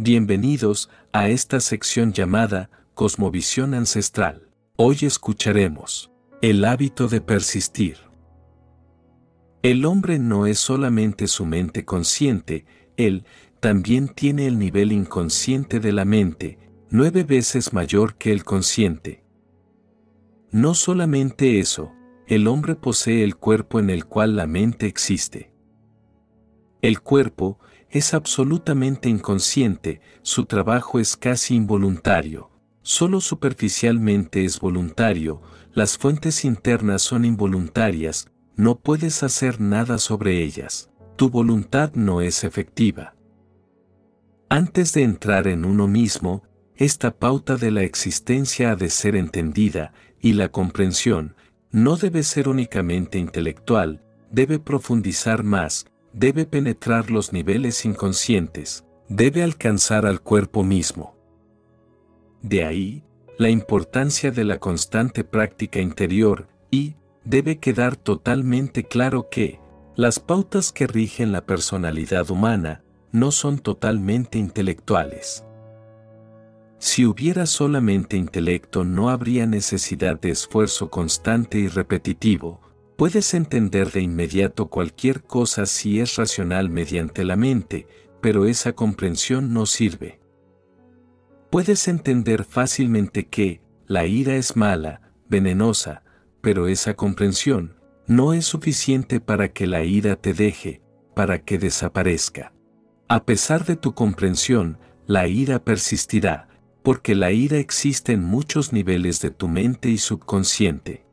Bienvenidos a esta sección llamada Cosmovisión Ancestral. Hoy escucharemos el hábito de persistir. El hombre no es solamente su mente consciente, él también tiene el nivel inconsciente de la mente, nueve veces mayor que el consciente. No solamente eso, el hombre posee el cuerpo en el cual la mente existe. El cuerpo es absolutamente inconsciente, su trabajo es casi involuntario, solo superficialmente es voluntario, las fuentes internas son involuntarias, no puedes hacer nada sobre ellas, tu voluntad no es efectiva. Antes de entrar en uno mismo, esta pauta de la existencia ha de ser entendida, y la comprensión, no debe ser únicamente intelectual, debe profundizar más, debe penetrar los niveles inconscientes, debe alcanzar al cuerpo mismo. De ahí, la importancia de la constante práctica interior y, debe quedar totalmente claro que, las pautas que rigen la personalidad humana, no son totalmente intelectuales. Si hubiera solamente intelecto no habría necesidad de esfuerzo constante y repetitivo, puedes entender de inmediato cualquier cosa si es racional mediante la mente, pero esa comprensión no sirve. Puedes entender fácilmente que, la ira es mala, venenosa, pero esa comprensión, no es suficiente para que la ira te deje, para que desaparezca. A pesar de tu comprensión, la ira persistirá, porque la ira existe en muchos niveles de tu mente y subconsciente.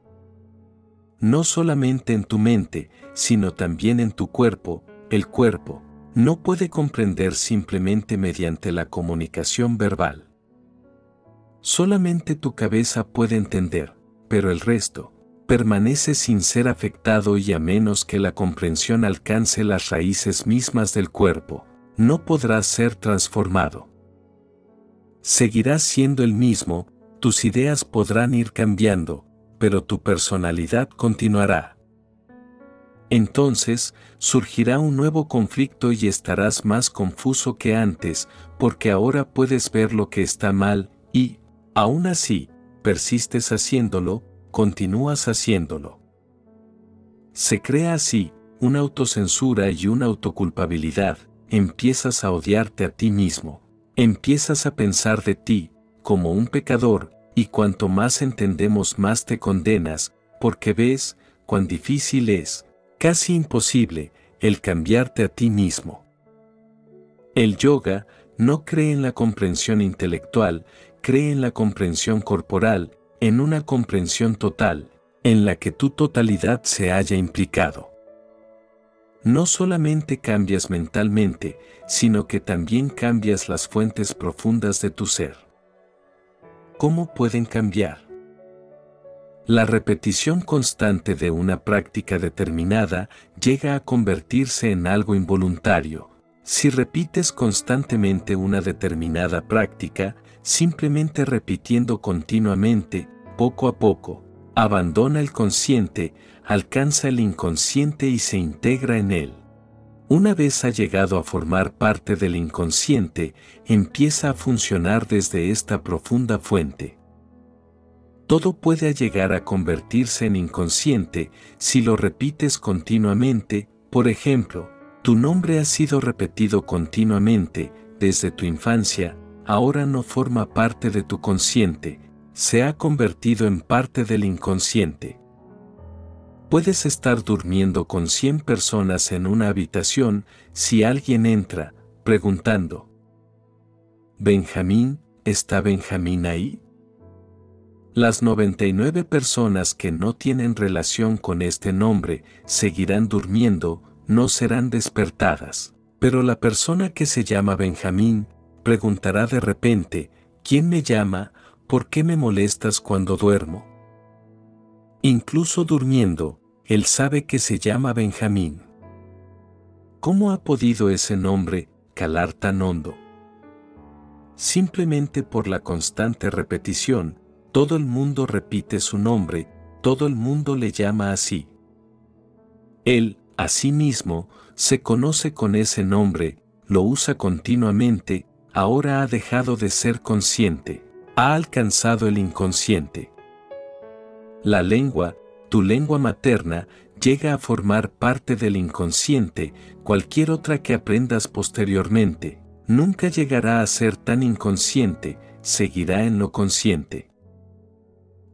No solamente en tu mente, sino también en tu cuerpo, el cuerpo, no puede comprender simplemente mediante la comunicación verbal. Solamente tu cabeza puede entender, pero el resto, permanece sin ser afectado y a menos que la comprensión alcance las raíces mismas del cuerpo, no podrá ser transformado seguirás siendo el mismo, tus ideas podrán ir cambiando, pero tu personalidad continuará. Entonces, surgirá un nuevo conflicto y estarás más confuso que antes, porque ahora puedes ver lo que está mal, y, aún así, persistes haciéndolo, continúas haciéndolo. Se crea así, una autocensura y una autoculpabilidad, empiezas a odiarte a ti mismo empiezas a pensar de ti como un pecador, y cuanto más entendemos más te condenas, porque ves cuán difícil es, casi imposible, el cambiarte a ti mismo. El yoga no cree en la comprensión intelectual, cree en la comprensión corporal, en una comprensión total, en la que tu totalidad se haya implicado no solamente cambias mentalmente, sino que también cambias las fuentes profundas de tu ser. ¿Cómo pueden cambiar? La repetición constante de una práctica determinada llega a convertirse en algo involuntario. Si repites constantemente una determinada práctica, simplemente repitiendo continuamente, poco a poco, abandona el consciente, alcanza el inconsciente y se integra en él. Una vez ha llegado a formar parte del inconsciente, empieza a funcionar desde esta profunda fuente. Todo puede llegar a convertirse en inconsciente si lo repites continuamente, por ejemplo, tu nombre ha sido repetido continuamente desde tu infancia, ahora no forma parte de tu consciente, se ha convertido en parte del inconsciente. Puedes estar durmiendo con 100 personas en una habitación si alguien entra, preguntando, ¿Benjamín, está Benjamín ahí? Las 99 personas que no tienen relación con este nombre seguirán durmiendo, no serán despertadas. Pero la persona que se llama Benjamín preguntará de repente, ¿quién me llama? ¿por qué me molestas cuando duermo? Incluso durmiendo, él sabe que se llama Benjamín. ¿Cómo ha podido ese nombre calar tan hondo? Simplemente por la constante repetición, todo el mundo repite su nombre, todo el mundo le llama así. Él, a sí mismo, se conoce con ese nombre, lo usa continuamente, ahora ha dejado de ser consciente, ha alcanzado el inconsciente. La lengua, tu lengua materna, llega a formar parte del inconsciente, cualquier otra que aprendas posteriormente, nunca llegará a ser tan inconsciente, seguirá en lo consciente.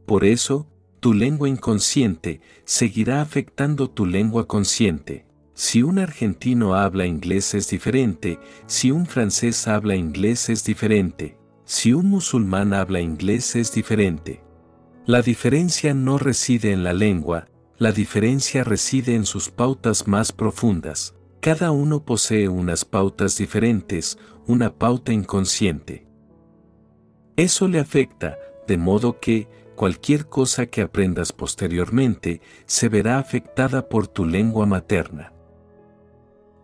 Por eso, tu lengua inconsciente seguirá afectando tu lengua consciente. Si un argentino habla inglés es diferente, si un francés habla inglés es diferente, si un musulmán habla inglés es diferente. La diferencia no reside en la lengua, la diferencia reside en sus pautas más profundas. Cada uno posee unas pautas diferentes, una pauta inconsciente. Eso le afecta, de modo que, cualquier cosa que aprendas posteriormente se verá afectada por tu lengua materna.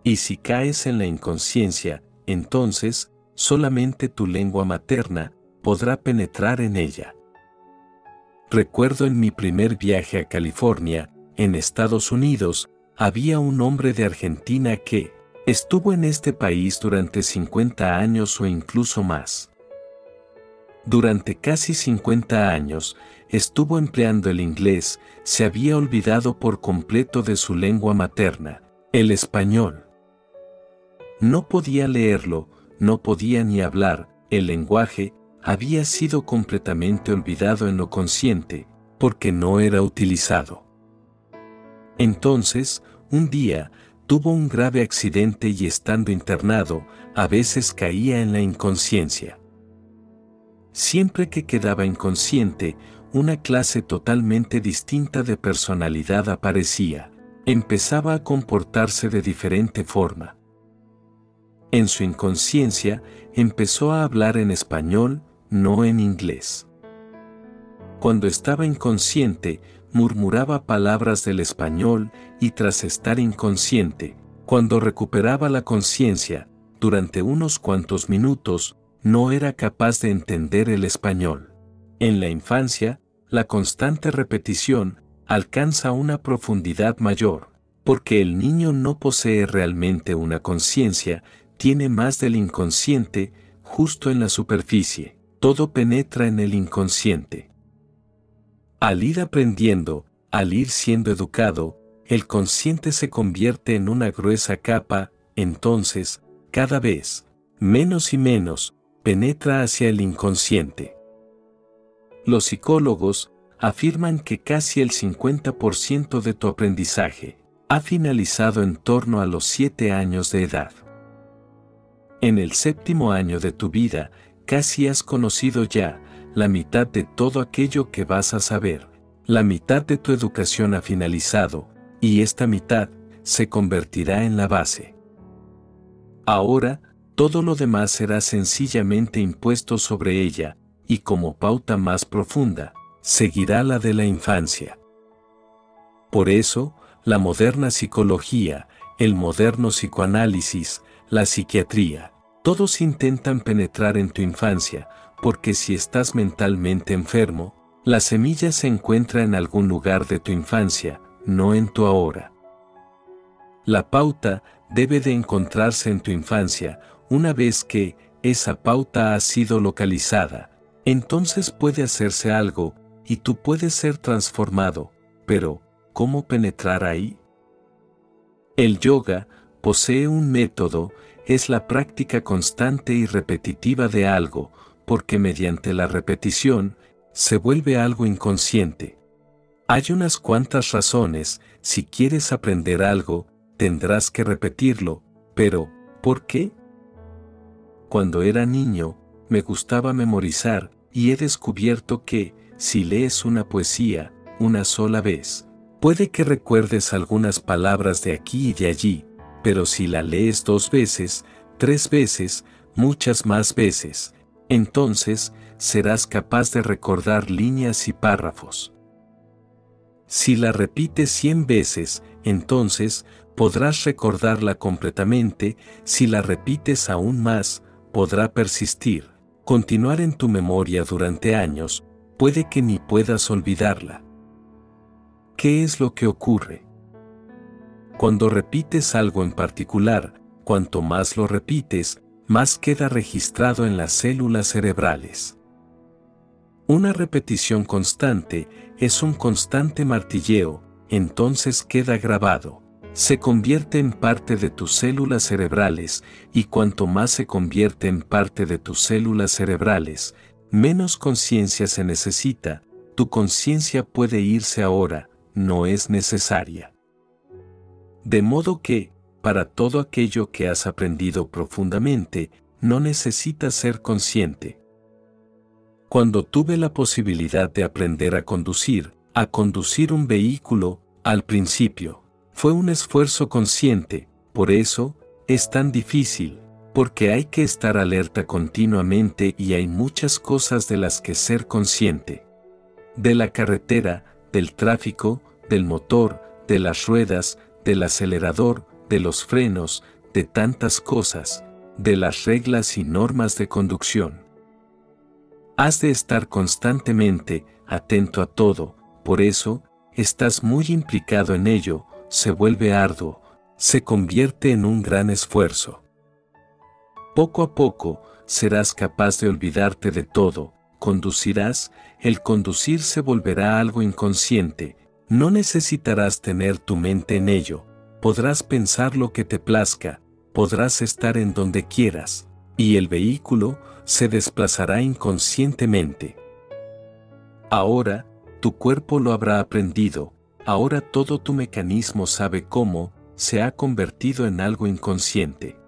Y si caes en la inconsciencia, entonces, solamente tu lengua materna podrá penetrar en ella. Recuerdo en mi primer viaje a California, en Estados Unidos, había un hombre de Argentina que estuvo en este país durante 50 años o incluso más. Durante casi 50 años, estuvo empleando el inglés, se había olvidado por completo de su lengua materna, el español. No podía leerlo, no podía ni hablar, el lenguaje había sido completamente olvidado en lo consciente, porque no era utilizado. Entonces, un día, tuvo un grave accidente y estando internado, a veces caía en la inconsciencia. Siempre que quedaba inconsciente, una clase totalmente distinta de personalidad aparecía, empezaba a comportarse de diferente forma. En su inconsciencia, empezó a hablar en español, no en inglés. Cuando estaba inconsciente, murmuraba palabras del español y tras estar inconsciente, cuando recuperaba la conciencia, durante unos cuantos minutos, no era capaz de entender el español. En la infancia, la constante repetición alcanza una profundidad mayor, porque el niño no posee realmente una conciencia, tiene más del inconsciente justo en la superficie, todo penetra en el inconsciente. Al ir aprendiendo, al ir siendo educado, el consciente se convierte en una gruesa capa, entonces, cada vez, menos y menos, penetra hacia el inconsciente. Los psicólogos afirman que casi el 50% de tu aprendizaje ha finalizado en torno a los 7 años de edad. En el séptimo año de tu vida, casi has conocido ya la mitad de todo aquello que vas a saber. La mitad de tu educación ha finalizado, y esta mitad se convertirá en la base. Ahora, todo lo demás será sencillamente impuesto sobre ella, y como pauta más profunda, seguirá la de la infancia. Por eso, la moderna psicología, el moderno psicoanálisis, la psiquiatría, todos intentan penetrar en tu infancia, porque si estás mentalmente enfermo, la semilla se encuentra en algún lugar de tu infancia, no en tu ahora. La pauta debe de encontrarse en tu infancia, una vez que esa pauta ha sido localizada, entonces puede hacerse algo y tú puedes ser transformado, pero ¿cómo penetrar ahí? El yoga posee un método, es la práctica constante y repetitiva de algo, porque mediante la repetición se vuelve algo inconsciente. Hay unas cuantas razones, si quieres aprender algo, tendrás que repetirlo, pero, ¿por qué? Cuando era niño, me gustaba memorizar, y he descubierto que, si lees una poesía, una sola vez, puede que recuerdes algunas palabras de aquí y de allí, pero si la lees dos veces, tres veces, muchas más veces, entonces serás capaz de recordar líneas y párrafos. Si la repites cien veces, entonces podrás recordarla completamente, si la repites aún más, podrá persistir, continuar en tu memoria durante años, puede que ni puedas olvidarla. ¿Qué es lo que ocurre? Cuando repites algo en particular, cuanto más lo repites, más queda registrado en las células cerebrales. Una repetición constante es un constante martilleo, entonces queda grabado. Se convierte en parte de tus células cerebrales y cuanto más se convierte en parte de tus células cerebrales, menos conciencia se necesita, tu conciencia puede irse ahora, no es necesaria. De modo que, para todo aquello que has aprendido profundamente, no necesitas ser consciente. Cuando tuve la posibilidad de aprender a conducir, a conducir un vehículo, al principio, fue un esfuerzo consciente, por eso, es tan difícil, porque hay que estar alerta continuamente y hay muchas cosas de las que ser consciente. De la carretera, del tráfico, del motor, de las ruedas, del acelerador, de los frenos, de tantas cosas, de las reglas y normas de conducción. Has de estar constantemente atento a todo, por eso, estás muy implicado en ello, se vuelve arduo, se convierte en un gran esfuerzo. Poco a poco, serás capaz de olvidarte de todo, conducirás, el conducir se volverá algo inconsciente, no necesitarás tener tu mente en ello, podrás pensar lo que te plazca, podrás estar en donde quieras, y el vehículo se desplazará inconscientemente. Ahora, tu cuerpo lo habrá aprendido, ahora todo tu mecanismo sabe cómo, se ha convertido en algo inconsciente.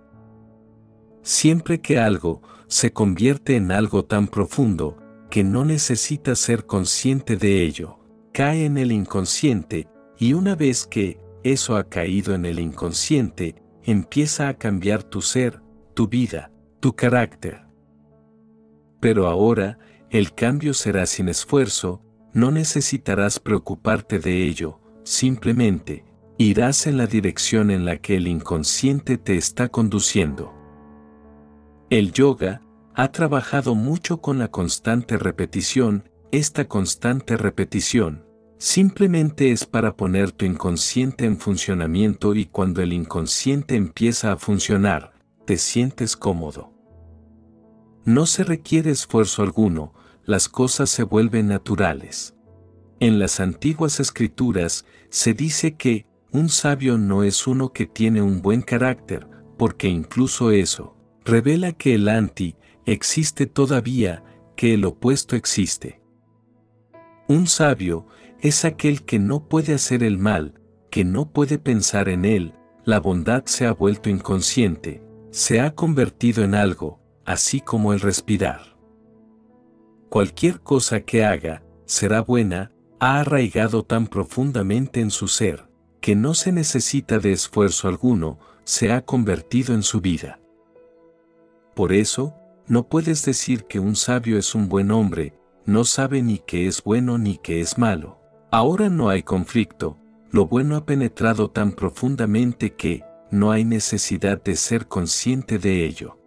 Siempre que algo se convierte en algo tan profundo, que no necesita ser consciente de ello, cae en el inconsciente, y una vez que, eso ha caído en el inconsciente, empieza a cambiar tu ser, tu vida, tu carácter. Pero ahora, el cambio será sin esfuerzo, no necesitarás preocuparte de ello, simplemente, irás en la dirección en la que el inconsciente te está conduciendo. El yoga ha trabajado mucho con la constante repetición, esta constante repetición, Simplemente es para poner tu inconsciente en funcionamiento y cuando el inconsciente empieza a funcionar, te sientes cómodo. No se requiere esfuerzo alguno, las cosas se vuelven naturales. En las antiguas escrituras se dice que un sabio no es uno que tiene un buen carácter, porque incluso eso revela que el anti existe todavía, que el opuesto existe. Un sabio es aquel que no puede hacer el mal, que no puede pensar en él, la bondad se ha vuelto inconsciente, se ha convertido en algo, así como el respirar. Cualquier cosa que haga, será buena, ha arraigado tan profundamente en su ser, que no se necesita de esfuerzo alguno, se ha convertido en su vida. Por eso, no puedes decir que un sabio es un buen hombre, no sabe ni que es bueno ni que es malo. Ahora no hay conflicto, lo bueno ha penetrado tan profundamente que no hay necesidad de ser consciente de ello.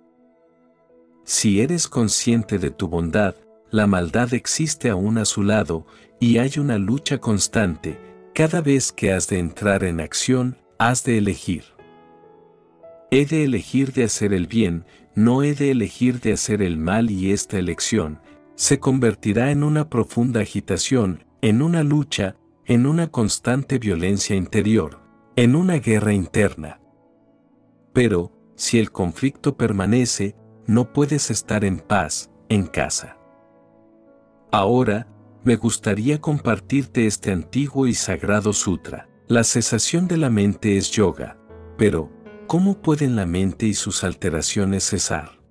Si eres consciente de tu bondad, la maldad existe aún a su lado y hay una lucha constante, cada vez que has de entrar en acción, has de elegir. He de elegir de hacer el bien, no he de elegir de hacer el mal y esta elección se convertirá en una profunda agitación, en una lucha, en una constante violencia interior, en una guerra interna. Pero, si el conflicto permanece, no puedes estar en paz, en casa. Ahora, me gustaría compartirte este antiguo y sagrado sutra. La cesación de la mente es yoga, pero, ¿cómo pueden la mente y sus alteraciones cesar?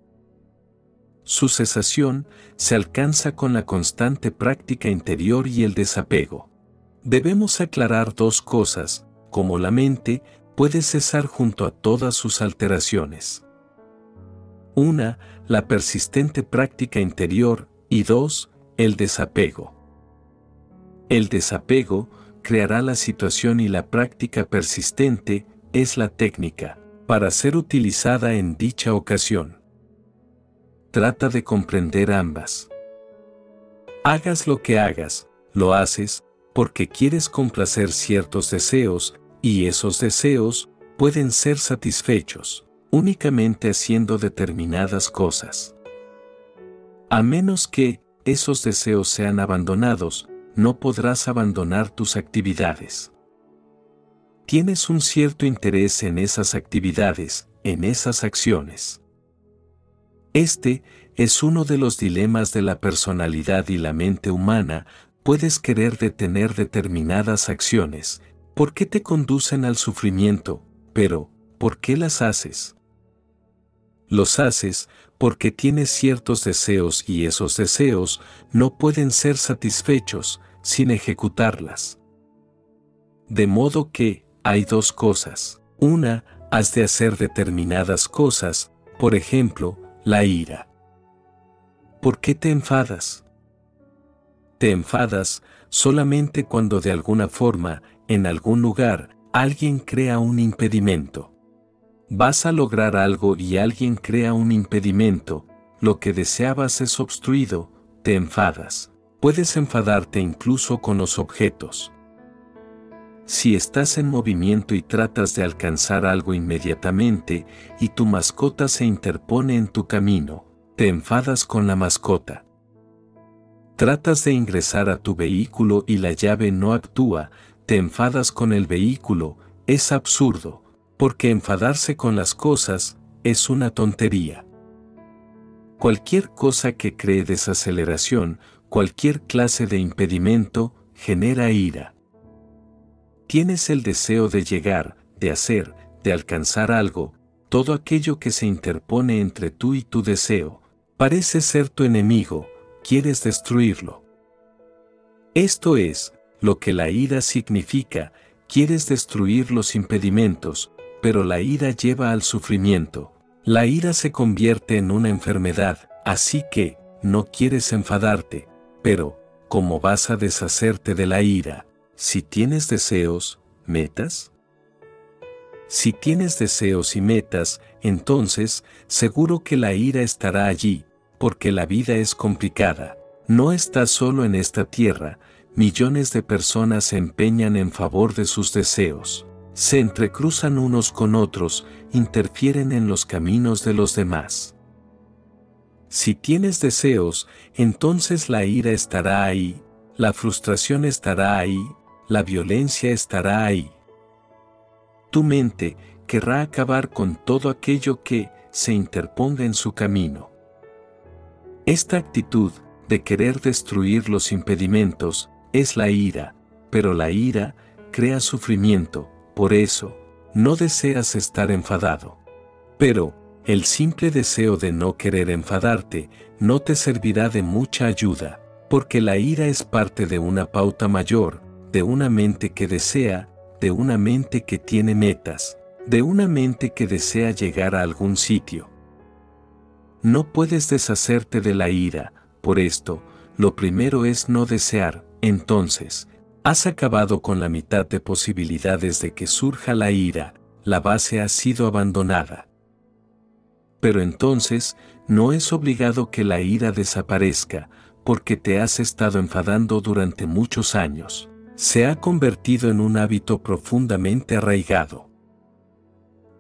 Su cesación se alcanza con la constante práctica interior y el desapego. Debemos aclarar dos cosas, como la mente puede cesar junto a todas sus alteraciones. Una, la persistente práctica interior y dos, el desapego. El desapego creará la situación y la práctica persistente es la técnica para ser utilizada en dicha ocasión trata de comprender ambas. Hagas lo que hagas, lo haces porque quieres complacer ciertos deseos, y esos deseos pueden ser satisfechos. únicamente haciendo determinadas cosas. A menos que esos deseos sean abandonados, no podrás abandonar tus actividades. Tienes un cierto interés en esas actividades, en esas acciones. Este es uno de los dilemas de la personalidad y la mente humana, puedes querer detener determinadas acciones, ¿por qué te conducen al sufrimiento? Pero, ¿por qué las haces? Los haces porque tienes ciertos deseos y esos deseos no pueden ser satisfechos sin ejecutarlas. De modo que, hay dos cosas. Una, has de hacer determinadas cosas, por ejemplo, la ira. ¿Por qué te enfadas? Te enfadas solamente cuando de alguna forma, en algún lugar, alguien crea un impedimento. Vas a lograr algo y alguien crea un impedimento, lo que deseabas es obstruido, te enfadas. Puedes enfadarte incluso con los objetos. Si estás en movimiento y tratas de alcanzar algo inmediatamente y tu mascota se interpone en tu camino, te enfadas con la mascota. Tratas de ingresar a tu vehículo y la llave no actúa, te enfadas con el vehículo, es absurdo, porque enfadarse con las cosas es una tontería. Cualquier cosa que cree desaceleración, cualquier clase de impedimento, genera ira. Tienes el deseo de llegar, de hacer, de alcanzar algo, todo aquello que se interpone entre tú y tu deseo, parece ser tu enemigo, quieres destruirlo. Esto es, lo que la ira significa, quieres destruir los impedimentos, pero la ira lleva al sufrimiento. La ira se convierte en una enfermedad, así que, no quieres enfadarte, pero, ¿cómo vas a deshacerte de la ira? Si tienes deseos, metas. Si tienes deseos y metas, entonces, seguro que la ira estará allí, porque la vida es complicada. No estás solo en esta tierra, millones de personas se empeñan en favor de sus deseos. Se entrecruzan unos con otros, interfieren en los caminos de los demás. Si tienes deseos, entonces la ira estará ahí, la frustración estará ahí, la violencia estará ahí. Tu mente querrá acabar con todo aquello que se interponga en su camino. Esta actitud de querer destruir los impedimentos es la ira, pero la ira crea sufrimiento, por eso, no deseas estar enfadado. Pero, el simple deseo de no querer enfadarte no te servirá de mucha ayuda, porque la ira es parte de una pauta mayor, de una mente que desea, de una mente que tiene metas, de una mente que desea llegar a algún sitio. No puedes deshacerte de la ira, por esto, lo primero es no desear, entonces, has acabado con la mitad de posibilidades de que surja la ira, la base ha sido abandonada. Pero entonces, no es obligado que la ira desaparezca, porque te has estado enfadando durante muchos años. Se ha convertido en un hábito profundamente arraigado.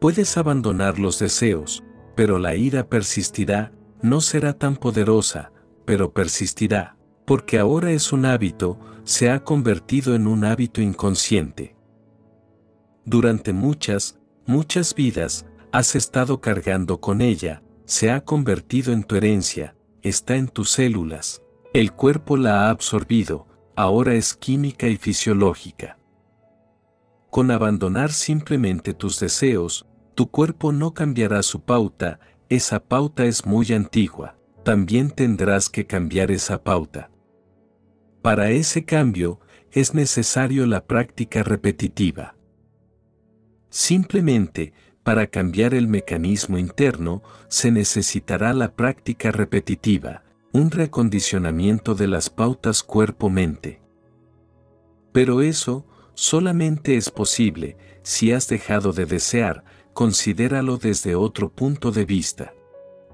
Puedes abandonar los deseos, pero la ira persistirá, no será tan poderosa, pero persistirá, porque ahora es un hábito, se ha convertido en un hábito inconsciente. Durante muchas, muchas vidas, has estado cargando con ella, se ha convertido en tu herencia, está en tus células, el cuerpo la ha absorbido, ahora es química y fisiológica. Con abandonar simplemente tus deseos, tu cuerpo no cambiará su pauta, esa pauta es muy antigua, también tendrás que cambiar esa pauta. Para ese cambio, es necesario la práctica repetitiva. Simplemente, para cambiar el mecanismo interno, se necesitará la práctica repetitiva, un recondicionamiento de las pautas cuerpo-mente. Pero eso solamente es posible si has dejado de desear, considéralo desde otro punto de vista.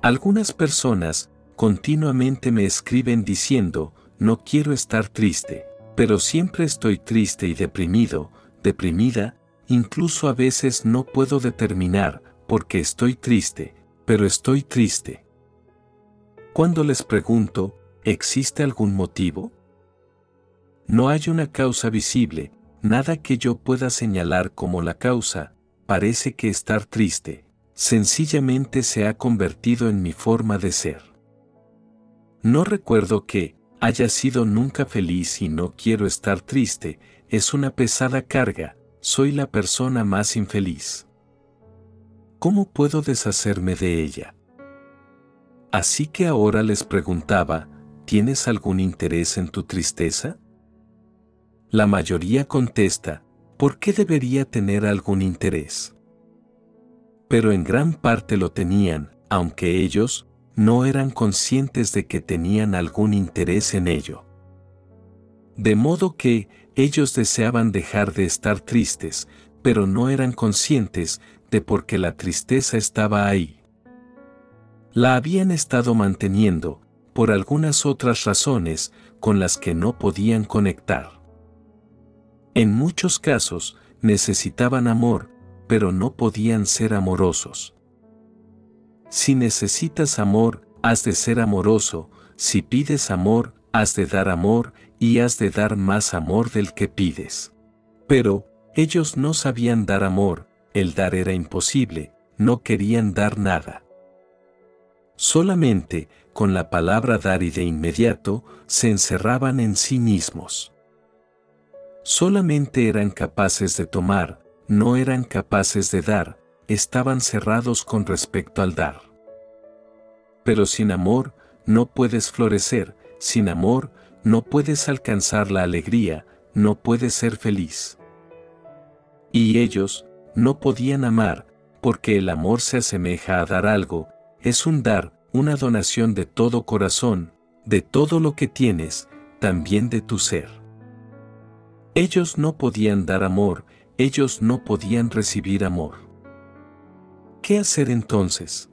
Algunas personas continuamente me escriben diciendo, no quiero estar triste, pero siempre estoy triste y deprimido, deprimida, incluso a veces no puedo determinar porque estoy triste, pero estoy triste. Cuando les pregunto, ¿existe algún motivo? No hay una causa visible, nada que yo pueda señalar como la causa, parece que estar triste, sencillamente se ha convertido en mi forma de ser. No recuerdo que, haya sido nunca feliz y no quiero estar triste, es una pesada carga, soy la persona más infeliz. ¿Cómo puedo deshacerme de ella? Así que ahora les preguntaba, ¿tienes algún interés en tu tristeza? La mayoría contesta, ¿por qué debería tener algún interés? Pero en gran parte lo tenían, aunque ellos no eran conscientes de que tenían algún interés en ello. De modo que ellos deseaban dejar de estar tristes, pero no eran conscientes de por qué la tristeza estaba ahí. La habían estado manteniendo, por algunas otras razones, con las que no podían conectar. En muchos casos, necesitaban amor, pero no podían ser amorosos. Si necesitas amor, has de ser amoroso, si pides amor, has de dar amor, y has de dar más amor del que pides. Pero, ellos no sabían dar amor, el dar era imposible, no querían dar nada. Solamente, con la palabra dar y de inmediato, se encerraban en sí mismos solamente eran capaces de tomar, no eran capaces de dar, estaban cerrados con respecto al dar. Pero sin amor, no puedes florecer, sin amor, no puedes alcanzar la alegría, no puedes ser feliz. Y ellos, no podían amar, porque el amor se asemeja a dar algo, es un dar, una donación de todo corazón, de todo lo que tienes, también de tu ser. Ellos no podían dar amor, ellos no podían recibir amor. ¿Qué hacer entonces?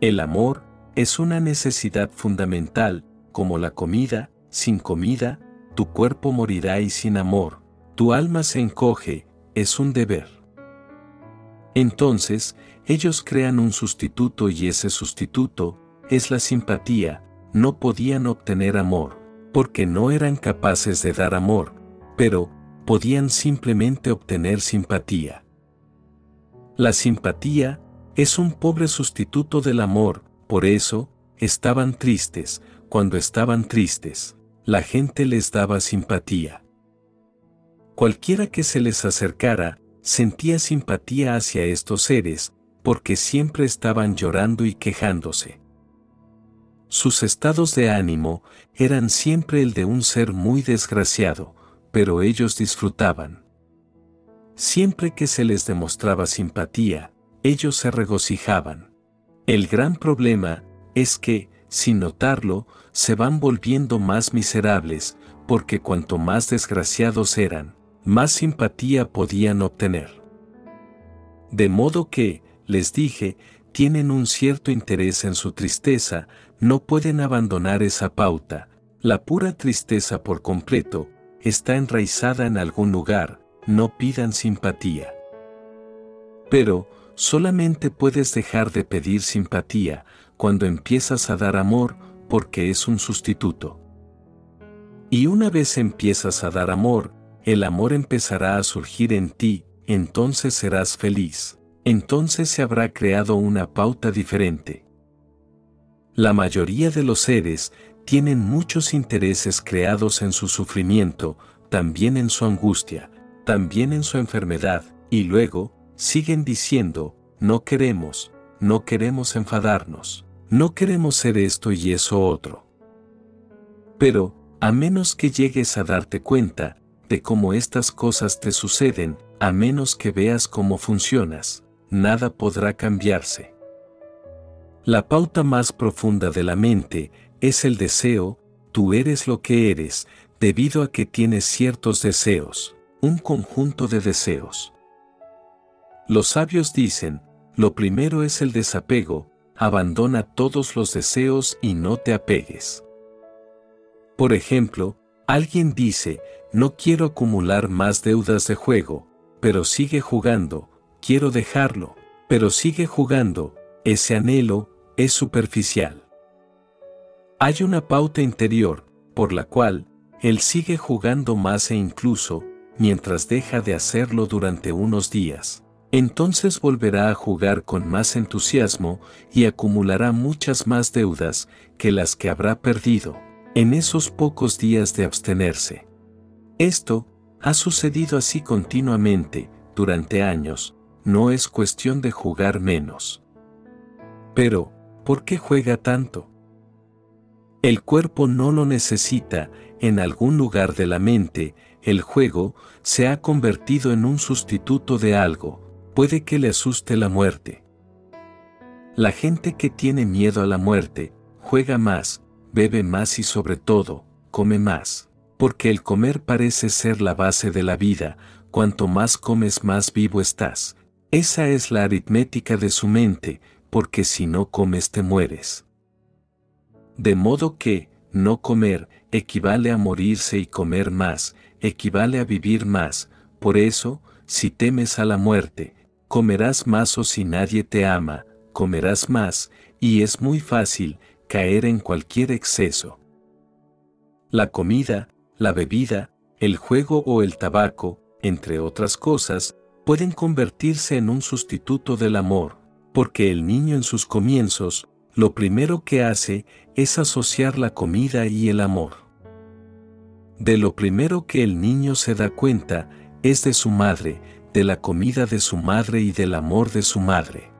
El amor es una necesidad fundamental, como la comida, sin comida, tu cuerpo morirá y sin amor, tu alma se encoge, es un deber. Entonces, ellos crean un sustituto y ese sustituto es la simpatía, no podían obtener amor, porque no eran capaces de dar amor, pero podían simplemente obtener simpatía. La simpatía es un pobre sustituto del amor, por eso, estaban tristes, cuando estaban tristes, la gente les daba simpatía. Cualquiera que se les acercara, sentía simpatía hacia estos seres, porque siempre estaban llorando y quejándose. Sus estados de ánimo eran siempre el de un ser muy desgraciado, pero ellos disfrutaban. Siempre que se les demostraba simpatía, ellos se regocijaban. El gran problema es que, sin notarlo, se van volviendo más miserables, porque cuanto más desgraciados eran, más simpatía podían obtener. De modo que, les dije, tienen un cierto interés en su tristeza, no pueden abandonar esa pauta, la pura tristeza por completo, está enraizada en algún lugar, no pidan simpatía. Pero, solamente puedes dejar de pedir simpatía cuando empiezas a dar amor porque es un sustituto. Y una vez empiezas a dar amor, el amor empezará a surgir en ti, entonces serás feliz, entonces se habrá creado una pauta diferente. La mayoría de los seres tienen muchos intereses creados en su sufrimiento, también en su angustia, también en su enfermedad, y luego, siguen diciendo, no queremos, no queremos enfadarnos, no queremos ser esto y eso otro. Pero, a menos que llegues a darte cuenta de cómo estas cosas te suceden, a menos que veas cómo funcionas, nada podrá cambiarse. La pauta más profunda de la mente es el deseo, tú eres lo que eres, debido a que tienes ciertos deseos, un conjunto de deseos. Los sabios dicen, lo primero es el desapego, abandona todos los deseos y no te apegues. Por ejemplo, alguien dice, no quiero acumular más deudas de juego, pero sigue jugando, quiero dejarlo, pero sigue jugando, ese anhelo es superficial. Hay una pauta interior, por la cual, él sigue jugando más e incluso, mientras deja de hacerlo durante unos días. Entonces volverá a jugar con más entusiasmo y acumulará muchas más deudas que las que habrá perdido en esos pocos días de abstenerse. Esto ha sucedido así continuamente, durante años, no es cuestión de jugar menos. Pero, ¿por qué juega tanto? El cuerpo no lo necesita, en algún lugar de la mente, el juego se ha convertido en un sustituto de algo, puede que le asuste la muerte. La gente que tiene miedo a la muerte, juega más, bebe más y sobre todo, come más, porque el comer parece ser la base de la vida, cuanto más comes más vivo estás. Esa es la aritmética de su mente, porque si no comes te mueres. De modo que, no comer, equivale a morirse y comer más, equivale a vivir más, por eso, si temes a la muerte, comerás más o si nadie te ama, comerás más, y es muy fácil caer en cualquier exceso. La comida, la bebida, el juego o el tabaco, entre otras cosas, pueden convertirse en un sustituto del amor, porque el niño en sus comienzos, lo primero que hace es asociar la comida y el amor. De lo primero que el niño se da cuenta es de su madre, de la comida de su madre y del amor de su madre.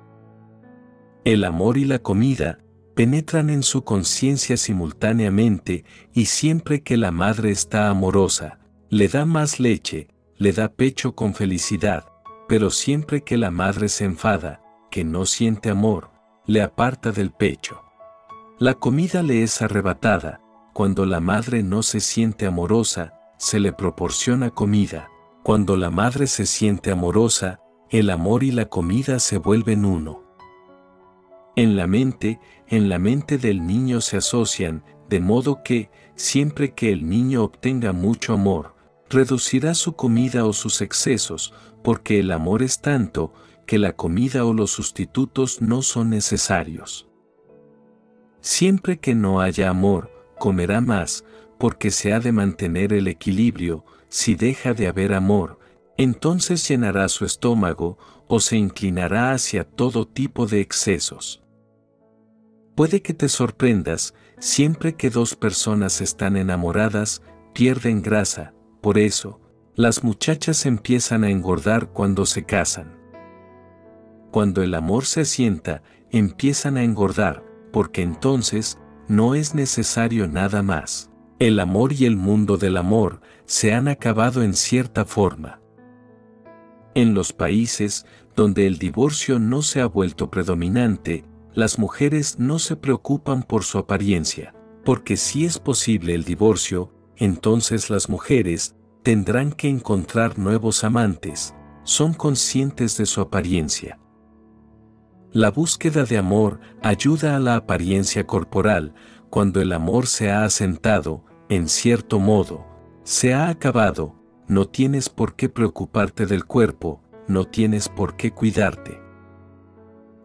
El amor y la comida penetran en su conciencia simultáneamente y siempre que la madre está amorosa, le da más leche, le da pecho con felicidad, pero siempre que la madre se enfada, que no siente amor, le aparta del pecho. La comida le es arrebatada, cuando la madre no se siente amorosa, se le proporciona comida. Cuando la madre se siente amorosa, el amor y la comida se vuelven uno. En la mente, en la mente del niño se asocian, de modo que, siempre que el niño obtenga mucho amor, reducirá su comida o sus excesos, porque el amor es tanto, que la comida o los sustitutos no son necesarios. Siempre que no haya amor, comerá más, porque se ha de mantener el equilibrio, si deja de haber amor, entonces llenará su estómago o se inclinará hacia todo tipo de excesos. Puede que te sorprendas, siempre que dos personas están enamoradas, pierden grasa, por eso, las muchachas empiezan a engordar cuando se casan. Cuando el amor se asienta, empiezan a engordar, porque entonces no es necesario nada más. El amor y el mundo del amor se han acabado en cierta forma. En los países donde el divorcio no se ha vuelto predominante, las mujeres no se preocupan por su apariencia, porque si es posible el divorcio, entonces las mujeres tendrán que encontrar nuevos amantes, son conscientes de su apariencia. La búsqueda de amor ayuda a la apariencia corporal, cuando el amor se ha asentado, en cierto modo, se ha acabado, no tienes por qué preocuparte del cuerpo, no tienes por qué cuidarte.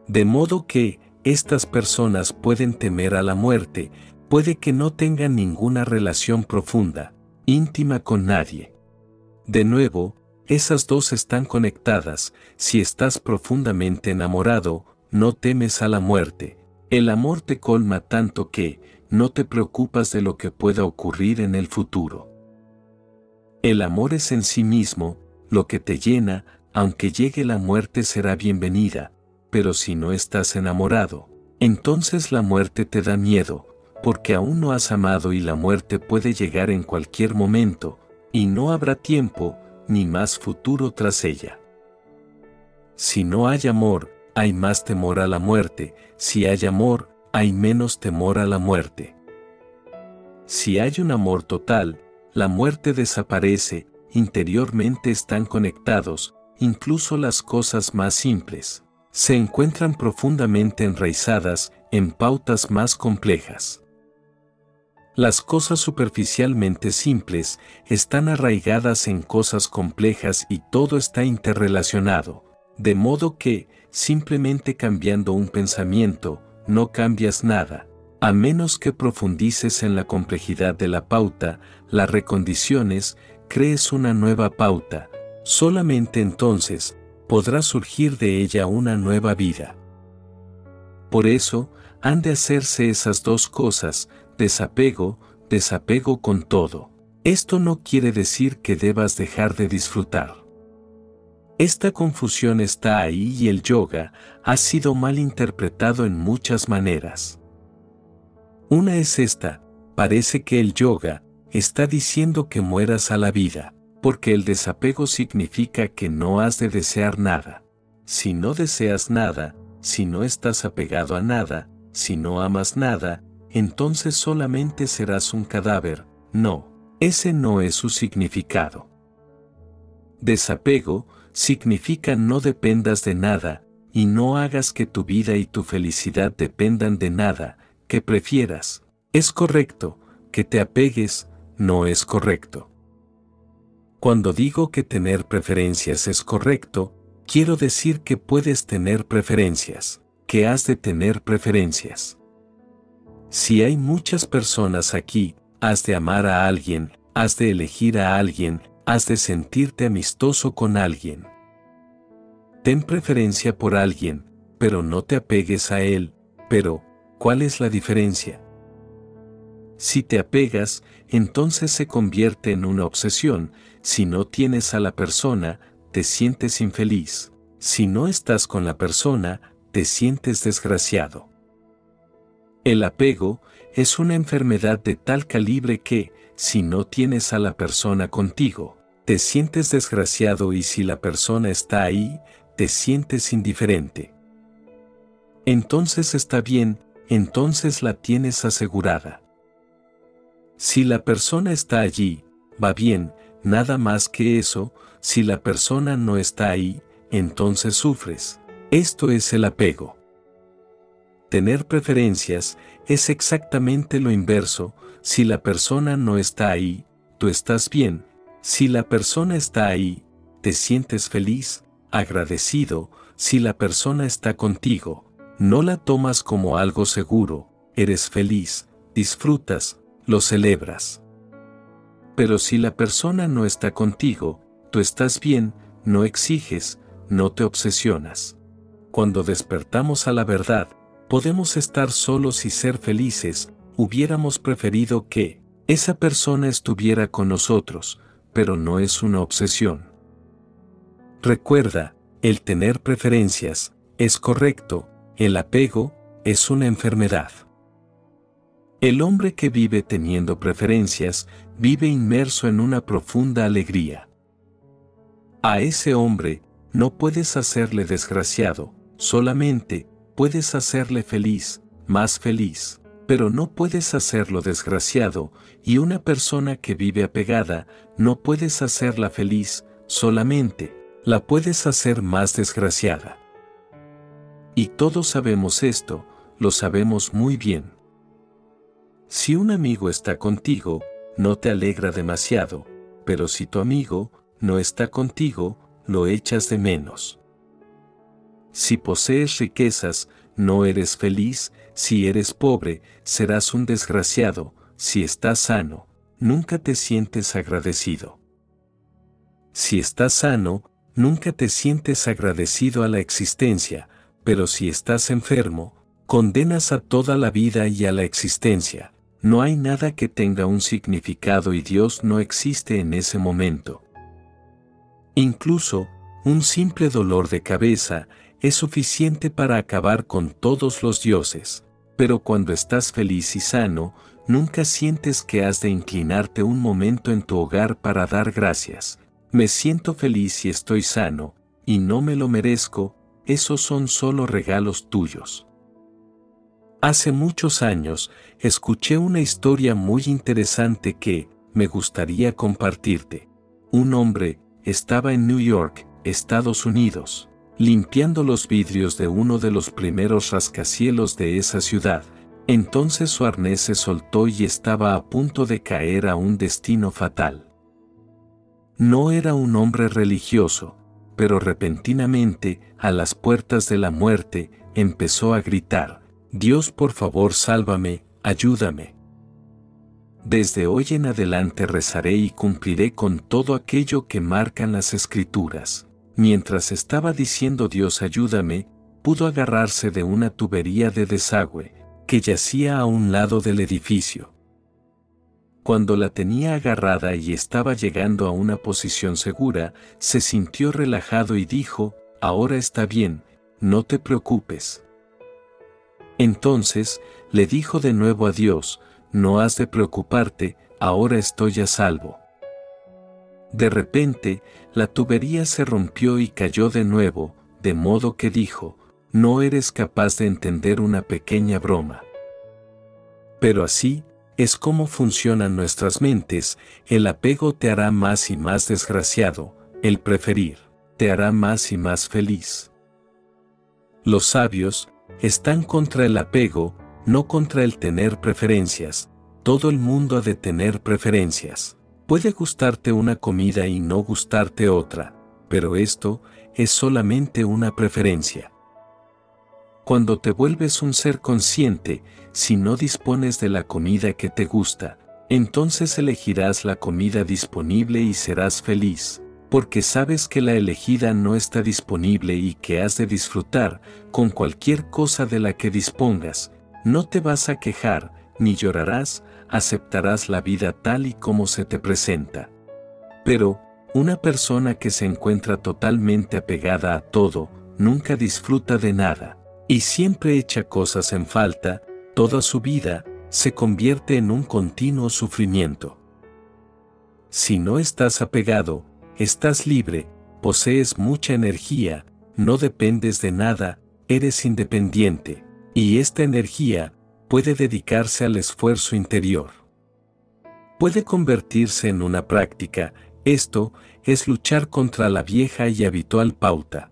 De modo que, estas personas pueden temer a la muerte, puede que no tengan ninguna relación profunda, íntima con nadie. De nuevo, esas dos están conectadas, si estás profundamente enamorado, no temes a la muerte, el amor te colma tanto que, no te preocupas de lo que pueda ocurrir en el futuro. El amor es en sí mismo, lo que te llena, aunque llegue la muerte será bienvenida, pero si no estás enamorado, entonces la muerte te da miedo, porque aún no has amado y la muerte puede llegar en cualquier momento, y no habrá tiempo, ni más futuro tras ella. Si no hay amor, hay más temor a la muerte, si hay amor, hay menos temor a la muerte. Si hay un amor total, la muerte desaparece, interiormente están conectados, incluso las cosas más simples. Se encuentran profundamente enraizadas en pautas más complejas. Las cosas superficialmente simples están arraigadas en cosas complejas y todo está interrelacionado, De modo que, simplemente cambiando un pensamiento, no cambias nada, a menos que profundices en la complejidad de la pauta, la recondiciones, crees una nueva pauta, solamente entonces podrá surgir de ella una nueva vida. Por eso, han de hacerse esas dos cosas, desapego, desapego con todo. Esto no quiere decir que debas dejar de disfrutar. Esta confusión está ahí y el yoga ha sido mal interpretado en muchas maneras. Una es esta, parece que el yoga está diciendo que mueras a la vida, porque el desapego significa que no has de desear nada. Si no deseas nada, si no estás apegado a nada, si no amas nada, entonces solamente serás un cadáver. No, ese no es su significado. Desapego significa no dependas de nada, y no hagas que tu vida y tu felicidad dependan de nada, que prefieras. Es correcto, que te apegues, no es correcto. Cuando digo que tener preferencias es correcto, quiero decir que puedes tener preferencias, que has de tener preferencias. Si hay muchas personas aquí, has de amar a alguien, has de elegir a alguien, has de sentirte amistoso con alguien. Ten preferencia por alguien, pero no te apegues a él, pero, ¿cuál es la diferencia? Si te apegas, entonces se convierte en una obsesión, si no tienes a la persona, te sientes infeliz, si no estás con la persona, te sientes desgraciado. El apego es una enfermedad de tal calibre que, si no tienes a la persona contigo, te sientes desgraciado y si la persona está ahí, te sientes indiferente. Entonces está bien, entonces la tienes asegurada. Si la persona está allí, va bien, nada más que eso, si la persona no está ahí, entonces sufres. Esto es el apego. Tener preferencias es exactamente lo inverso, si la persona no está ahí, tú estás bien, si la persona está ahí, te sientes feliz, agradecido, si la persona está contigo, no la tomas como algo seguro, eres feliz, disfrutas, lo celebras. Pero si la persona no está contigo, tú estás bien, no exiges, no te obsesionas. Cuando despertamos a la verdad, podemos estar solos y ser felices, hubiéramos preferido que esa persona estuviera con nosotros, pero no es una obsesión. Recuerda, el tener preferencias es correcto, el apego es una enfermedad. El hombre que vive teniendo preferencias vive inmerso en una profunda alegría. A ese hombre no puedes hacerle desgraciado, solamente puedes hacerle feliz, más feliz pero no puedes hacerlo desgraciado, y una persona que vive apegada, no puedes hacerla feliz, solamente, la puedes hacer más desgraciada. Y todos sabemos esto, lo sabemos muy bien. Si un amigo está contigo, no te alegra demasiado, pero si tu amigo no está contigo, lo echas de menos. Si posees riquezas, no eres feliz, si eres pobre, serás un desgraciado, si estás sano, nunca te sientes agradecido. Si estás sano, nunca te sientes agradecido a la existencia, pero si estás enfermo, condenas a toda la vida y a la existencia. No hay nada que tenga un significado y Dios no existe en ese momento. Incluso, un simple dolor de cabeza es suficiente para acabar con todos los dioses pero cuando estás feliz y sano, nunca sientes que has de inclinarte un momento en tu hogar para dar gracias. Me siento feliz y estoy sano, y no me lo merezco, esos son solo regalos tuyos. Hace muchos años, escuché una historia muy interesante que, me gustaría compartirte. Un hombre, estaba en New York, Estados Unidos limpiando los vidrios de uno de los primeros rascacielos de esa ciudad. Entonces su arnés se soltó y estaba a punto de caer a un destino fatal. No era un hombre religioso, pero repentinamente, a las puertas de la muerte, empezó a gritar, Dios por favor sálvame, ayúdame. Desde hoy en adelante rezaré y cumpliré con todo aquello que marcan las escrituras. Mientras estaba diciendo Dios ayúdame, pudo agarrarse de una tubería de desagüe, que yacía a un lado del edificio. Cuando la tenía agarrada y estaba llegando a una posición segura, se sintió relajado y dijo, ahora está bien, no te preocupes. Entonces, le dijo de nuevo a Dios, no has de preocuparte, ahora estoy a salvo. De repente, la tubería se rompió y cayó de nuevo, de modo que dijo, no eres capaz de entender una pequeña broma. Pero así, es como funcionan nuestras mentes, el apego te hará más y más desgraciado, el preferir, te hará más y más feliz. Los sabios, están contra el apego, no contra el tener preferencias. Todo el mundo ha de tener preferencias. Puede gustarte una comida y no gustarte otra, pero esto es solamente una preferencia. Cuando te vuelves un ser consciente, si no dispones de la comida que te gusta, entonces elegirás la comida disponible y serás feliz, porque sabes que la elegida no está disponible y que has de disfrutar con cualquier cosa de la que dispongas, no te vas a quejar, ni llorarás, aceptarás la vida tal y como se te presenta. Pero, una persona que se encuentra totalmente apegada a todo, nunca disfruta de nada, y siempre echa cosas en falta, toda su vida, se convierte en un continuo sufrimiento. Si no estás apegado, estás libre, posees mucha energía, no dependes de nada, eres independiente. Y esta energía puede dedicarse al esfuerzo interior. Puede convertirse en una práctica, esto es luchar contra la vieja y habitual pauta.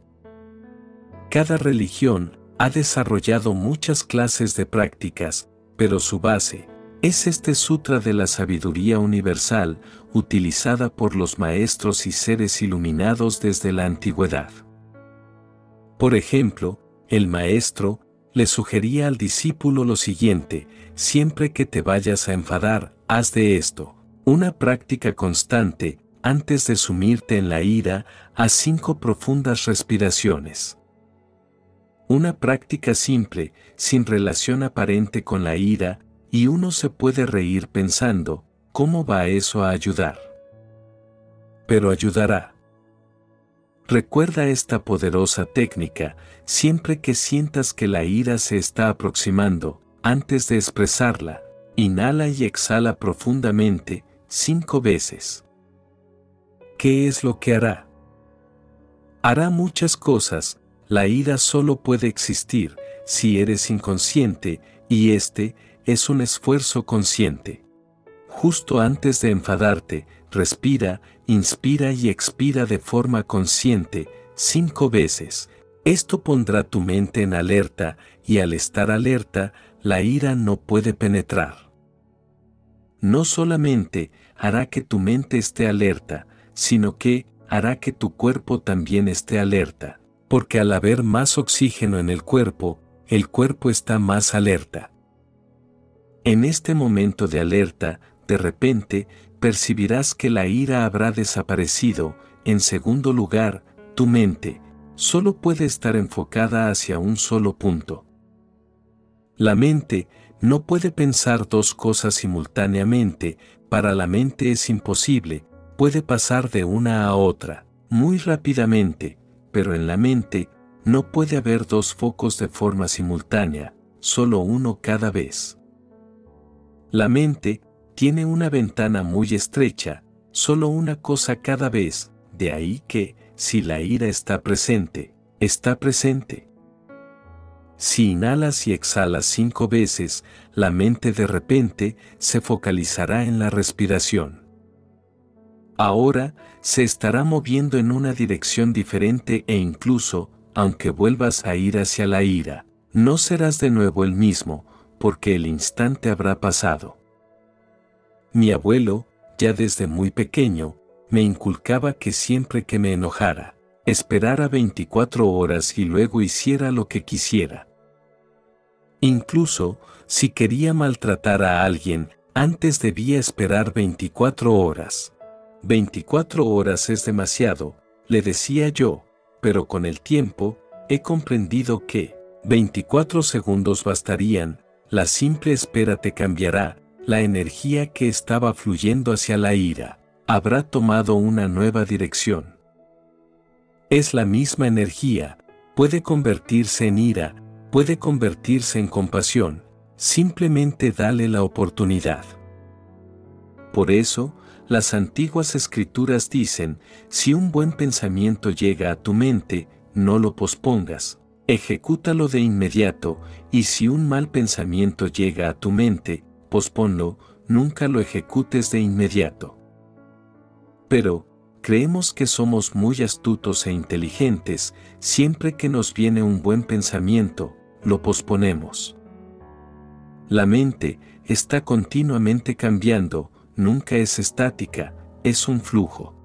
Cada religión ha desarrollado muchas clases de prácticas, pero su base es este sutra de la sabiduría universal utilizada por los maestros y seres iluminados desde la antigüedad. Por ejemplo, el maestro le sugería al discípulo lo siguiente, siempre que te vayas a enfadar, haz de esto, una práctica constante, antes de sumirte en la ira, haz cinco profundas respiraciones. Una práctica simple, sin relación aparente con la ira, y uno se puede reír pensando, ¿cómo va eso a ayudar? Pero ayudará. Recuerda esta poderosa técnica siempre que sientas que la ira se está aproximando, antes de expresarla, inhala y exhala profundamente, cinco veces. ¿Qué es lo que hará? Hará muchas cosas, la ira solo puede existir si eres inconsciente, y este es un esfuerzo consciente. Justo antes de enfadarte, respira, inspira y expira de forma consciente, cinco veces. Esto pondrá tu mente en alerta, y al estar alerta, la ira no puede penetrar. No solamente hará que tu mente esté alerta, sino que hará que tu cuerpo también esté alerta, porque al haber más oxígeno en el cuerpo, el cuerpo está más alerta. En este momento de alerta, de repente, percibirás que la ira habrá desaparecido, en segundo lugar, tu mente, solo puede estar enfocada hacia un solo punto. La mente no puede pensar dos cosas simultáneamente, para la mente es imposible, puede pasar de una a otra, muy rápidamente, pero en la mente, no puede haber dos focos de forma simultánea, solo uno cada vez. La mente tiene una ventana muy estrecha, solo una cosa cada vez, de ahí que, si la ira está presente, está presente. Si inhalas y exhalas cinco veces, la mente de repente se focalizará en la respiración. Ahora, se estará moviendo en una dirección diferente e incluso, aunque vuelvas a ir hacia la ira, no serás de nuevo el mismo, porque el instante habrá pasado. Mi abuelo, ya desde muy pequeño, me inculcaba que siempre que me enojara, esperara 24 horas y luego hiciera lo que quisiera. Incluso, si quería maltratar a alguien, antes debía esperar 24 horas. 24 horas es demasiado, le decía yo, pero con el tiempo, he comprendido que 24 segundos bastarían, la simple espera te cambiará, la energía que estaba fluyendo hacia la ira, habrá tomado una nueva dirección. Es la misma energía, puede convertirse en ira, puede convertirse en compasión, simplemente dale la oportunidad. Por eso, las antiguas escrituras dicen, si un buen pensamiento llega a tu mente, no lo pospongas, ejecútalo de inmediato, y si un mal pensamiento llega a tu mente, posponlo, nunca lo ejecutes de inmediato. Pero, creemos que somos muy astutos e inteligentes, siempre que nos viene un buen pensamiento, lo posponemos. La mente está continuamente cambiando, nunca es estática, es un flujo.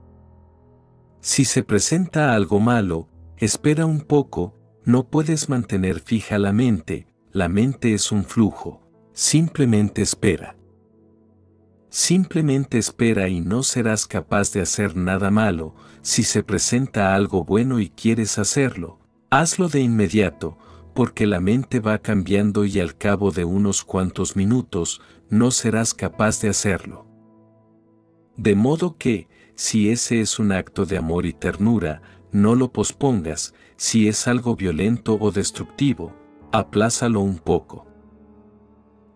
Si se presenta algo malo, espera un poco, no puedes mantener fija la mente, la mente es un flujo, simplemente espera. Simplemente espera y no serás capaz de hacer nada malo, si se presenta algo bueno y quieres hacerlo, hazlo de inmediato, porque la mente va cambiando y al cabo de unos cuantos minutos no serás capaz de hacerlo. De modo que, si ese es un acto de amor y ternura, no lo pospongas, si es algo violento o destructivo, aplázalo un poco.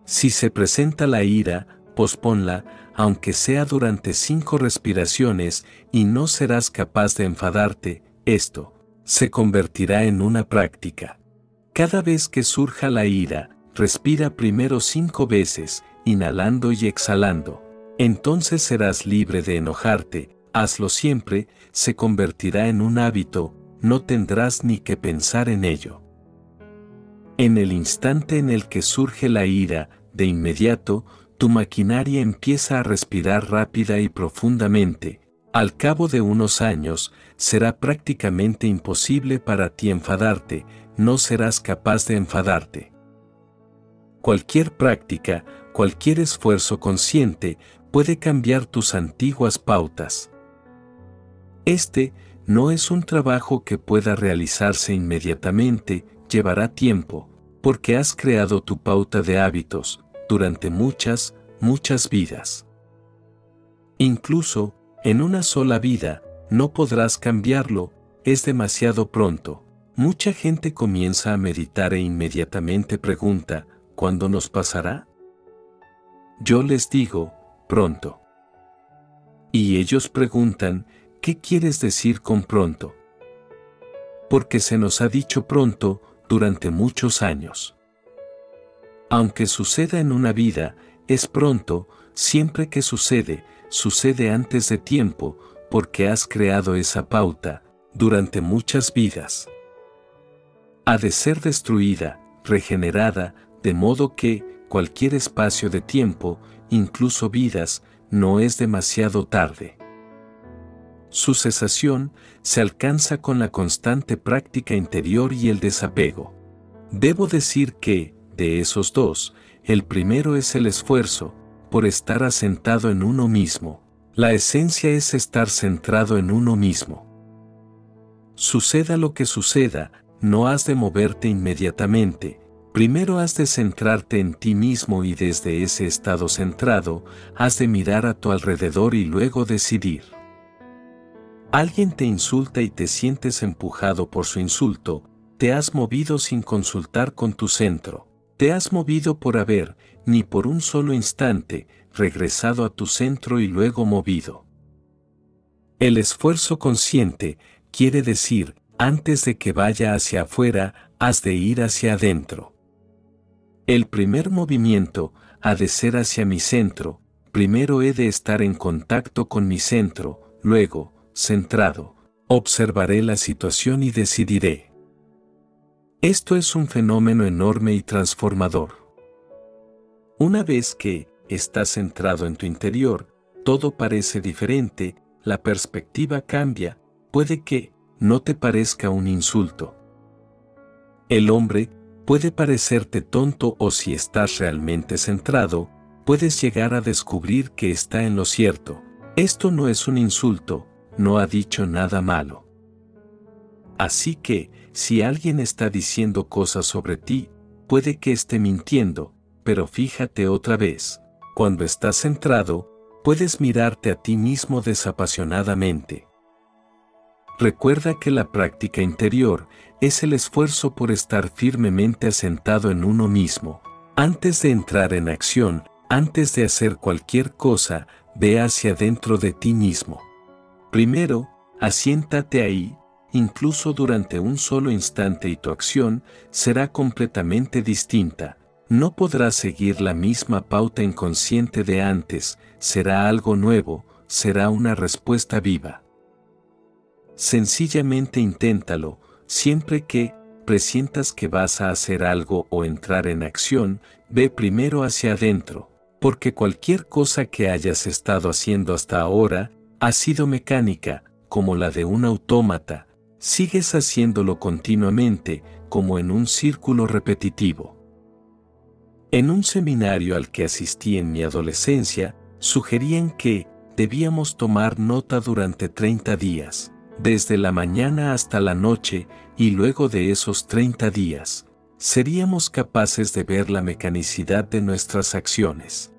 Si se presenta la ira, posponla, aunque sea durante cinco respiraciones, y no serás capaz de enfadarte, esto se convertirá en una práctica. Cada vez que surja la ira, respira primero cinco veces, inhalando y exhalando. Entonces serás libre de enojarte, hazlo siempre, se convertirá en un hábito, no tendrás ni que pensar en ello. En el instante en el que surge la ira, de inmediato, tu maquinaria empieza a respirar rápida y profundamente. Al cabo de unos años, será prácticamente imposible para ti enfadarte, no serás capaz de enfadarte. Cualquier práctica, cualquier esfuerzo consciente puede cambiar tus antiguas pautas. Este no es un trabajo que pueda realizarse inmediatamente, llevará tiempo, porque has creado tu pauta de hábitos durante muchas, muchas vidas. Incluso, en una sola vida, no podrás cambiarlo, es demasiado pronto. Mucha gente comienza a meditar e inmediatamente pregunta, ¿cuándo nos pasará? Yo les digo, pronto. Y ellos preguntan, ¿qué quieres decir con pronto? Porque se nos ha dicho pronto durante muchos años. Aunque suceda en una vida, es pronto, siempre que sucede, sucede antes de tiempo, porque has creado esa pauta, durante muchas vidas. Ha de ser destruida, regenerada, de modo que, cualquier espacio de tiempo, incluso vidas, no es demasiado tarde. Su cesación se alcanza con la constante práctica interior y el desapego. Debo decir que, de esos dos, el primero es el esfuerzo, por estar asentado en uno mismo. La esencia es estar centrado en uno mismo. Suceda lo que suceda, no has de moverte inmediatamente, Primero has de centrarte en ti mismo y desde ese estado centrado, has de mirar a tu alrededor y luego decidir. Alguien te insulta y te sientes empujado por su insulto, te has movido sin consultar con tu centro, te has movido por haber, ni por un solo instante, regresado a tu centro y luego movido. El esfuerzo consciente quiere decir, antes de que vaya hacia afuera, has de ir hacia adentro. El primer movimiento ha de ser hacia mi centro, primero he de estar en contacto con mi centro, luego, centrado, observaré la situación y decidiré. Esto es un fenómeno enorme y transformador. Una vez que estás centrado en tu interior, todo parece diferente, la perspectiva cambia, puede que, no te parezca un insulto. El hombre puede parecerte tonto o si estás realmente centrado, puedes llegar a descubrir que está en lo cierto. Esto no es un insulto, no ha dicho nada malo. Así que, si alguien está diciendo cosas sobre ti, puede que esté mintiendo, pero fíjate otra vez, cuando estás centrado, puedes mirarte a ti mismo desapasionadamente. Recuerda que la práctica interior es el esfuerzo por estar firmemente asentado en uno mismo. Antes de entrar en acción, antes de hacer cualquier cosa, ve hacia dentro de ti mismo. Primero, asiéntate ahí, incluso durante un solo instante y tu acción será completamente distinta. No podrás seguir la misma pauta inconsciente de antes, será algo nuevo, será una respuesta viva. Sencillamente inténtalo, siempre que presientas que vas a hacer algo o entrar en acción, ve primero hacia adentro, porque cualquier cosa que hayas estado haciendo hasta ahora ha sido mecánica, como la de un autómata, sigues haciéndolo continuamente, como en un círculo repetitivo. En un seminario al que asistí en mi adolescencia, sugerían que debíamos tomar nota durante 30 días desde la mañana hasta la noche, y luego de esos 30 días, seríamos capaces de ver la mecanicidad de nuestras acciones.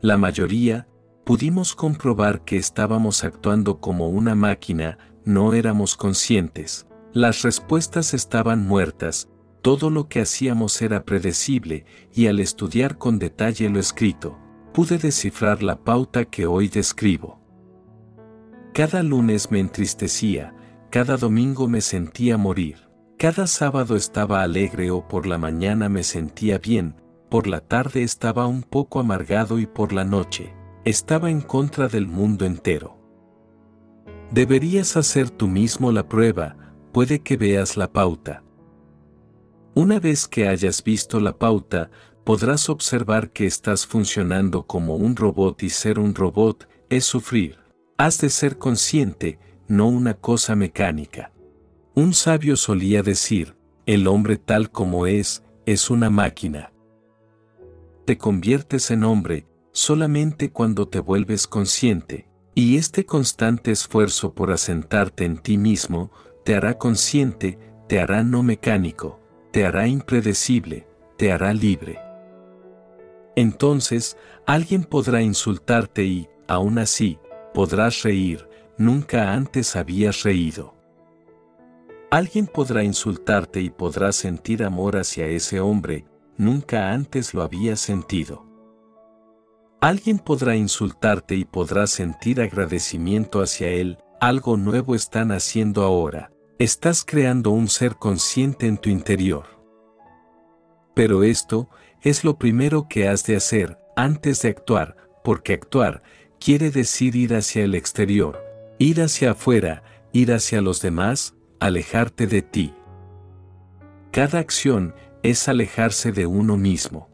La mayoría, pudimos comprobar que estábamos actuando como una máquina, no éramos conscientes, las respuestas estaban muertas, todo lo que hacíamos era predecible, y al estudiar con detalle lo escrito, pude descifrar la pauta que hoy describo. Cada lunes me entristecía, cada domingo me sentía morir, cada sábado estaba alegre o por la mañana me sentía bien, por la tarde estaba un poco amargado y por la noche estaba en contra del mundo entero. Deberías hacer tú mismo la prueba, puede que veas la pauta. Una vez que hayas visto la pauta, podrás observar que estás funcionando como un robot y ser un robot es sufrir. Has de ser consciente, no una cosa mecánica. Un sabio solía decir, el hombre tal como es, es una máquina. Te conviertes en hombre solamente cuando te vuelves consciente, y este constante esfuerzo por asentarte en ti mismo te hará consciente, te hará no mecánico, te hará impredecible, te hará libre. Entonces, alguien podrá insultarte y, aún así, podrás reír, nunca antes habías reído. Alguien podrá insultarte y podrás sentir amor hacia ese hombre, nunca antes lo habías sentido. Alguien podrá insultarte y podrás sentir agradecimiento hacia él, algo nuevo están haciendo ahora, estás creando un ser consciente en tu interior. Pero esto es lo primero que has de hacer antes de actuar, porque actuar quiere decir ir hacia el exterior, ir hacia afuera, ir hacia los demás, alejarte de ti. Cada acción es alejarse de uno mismo.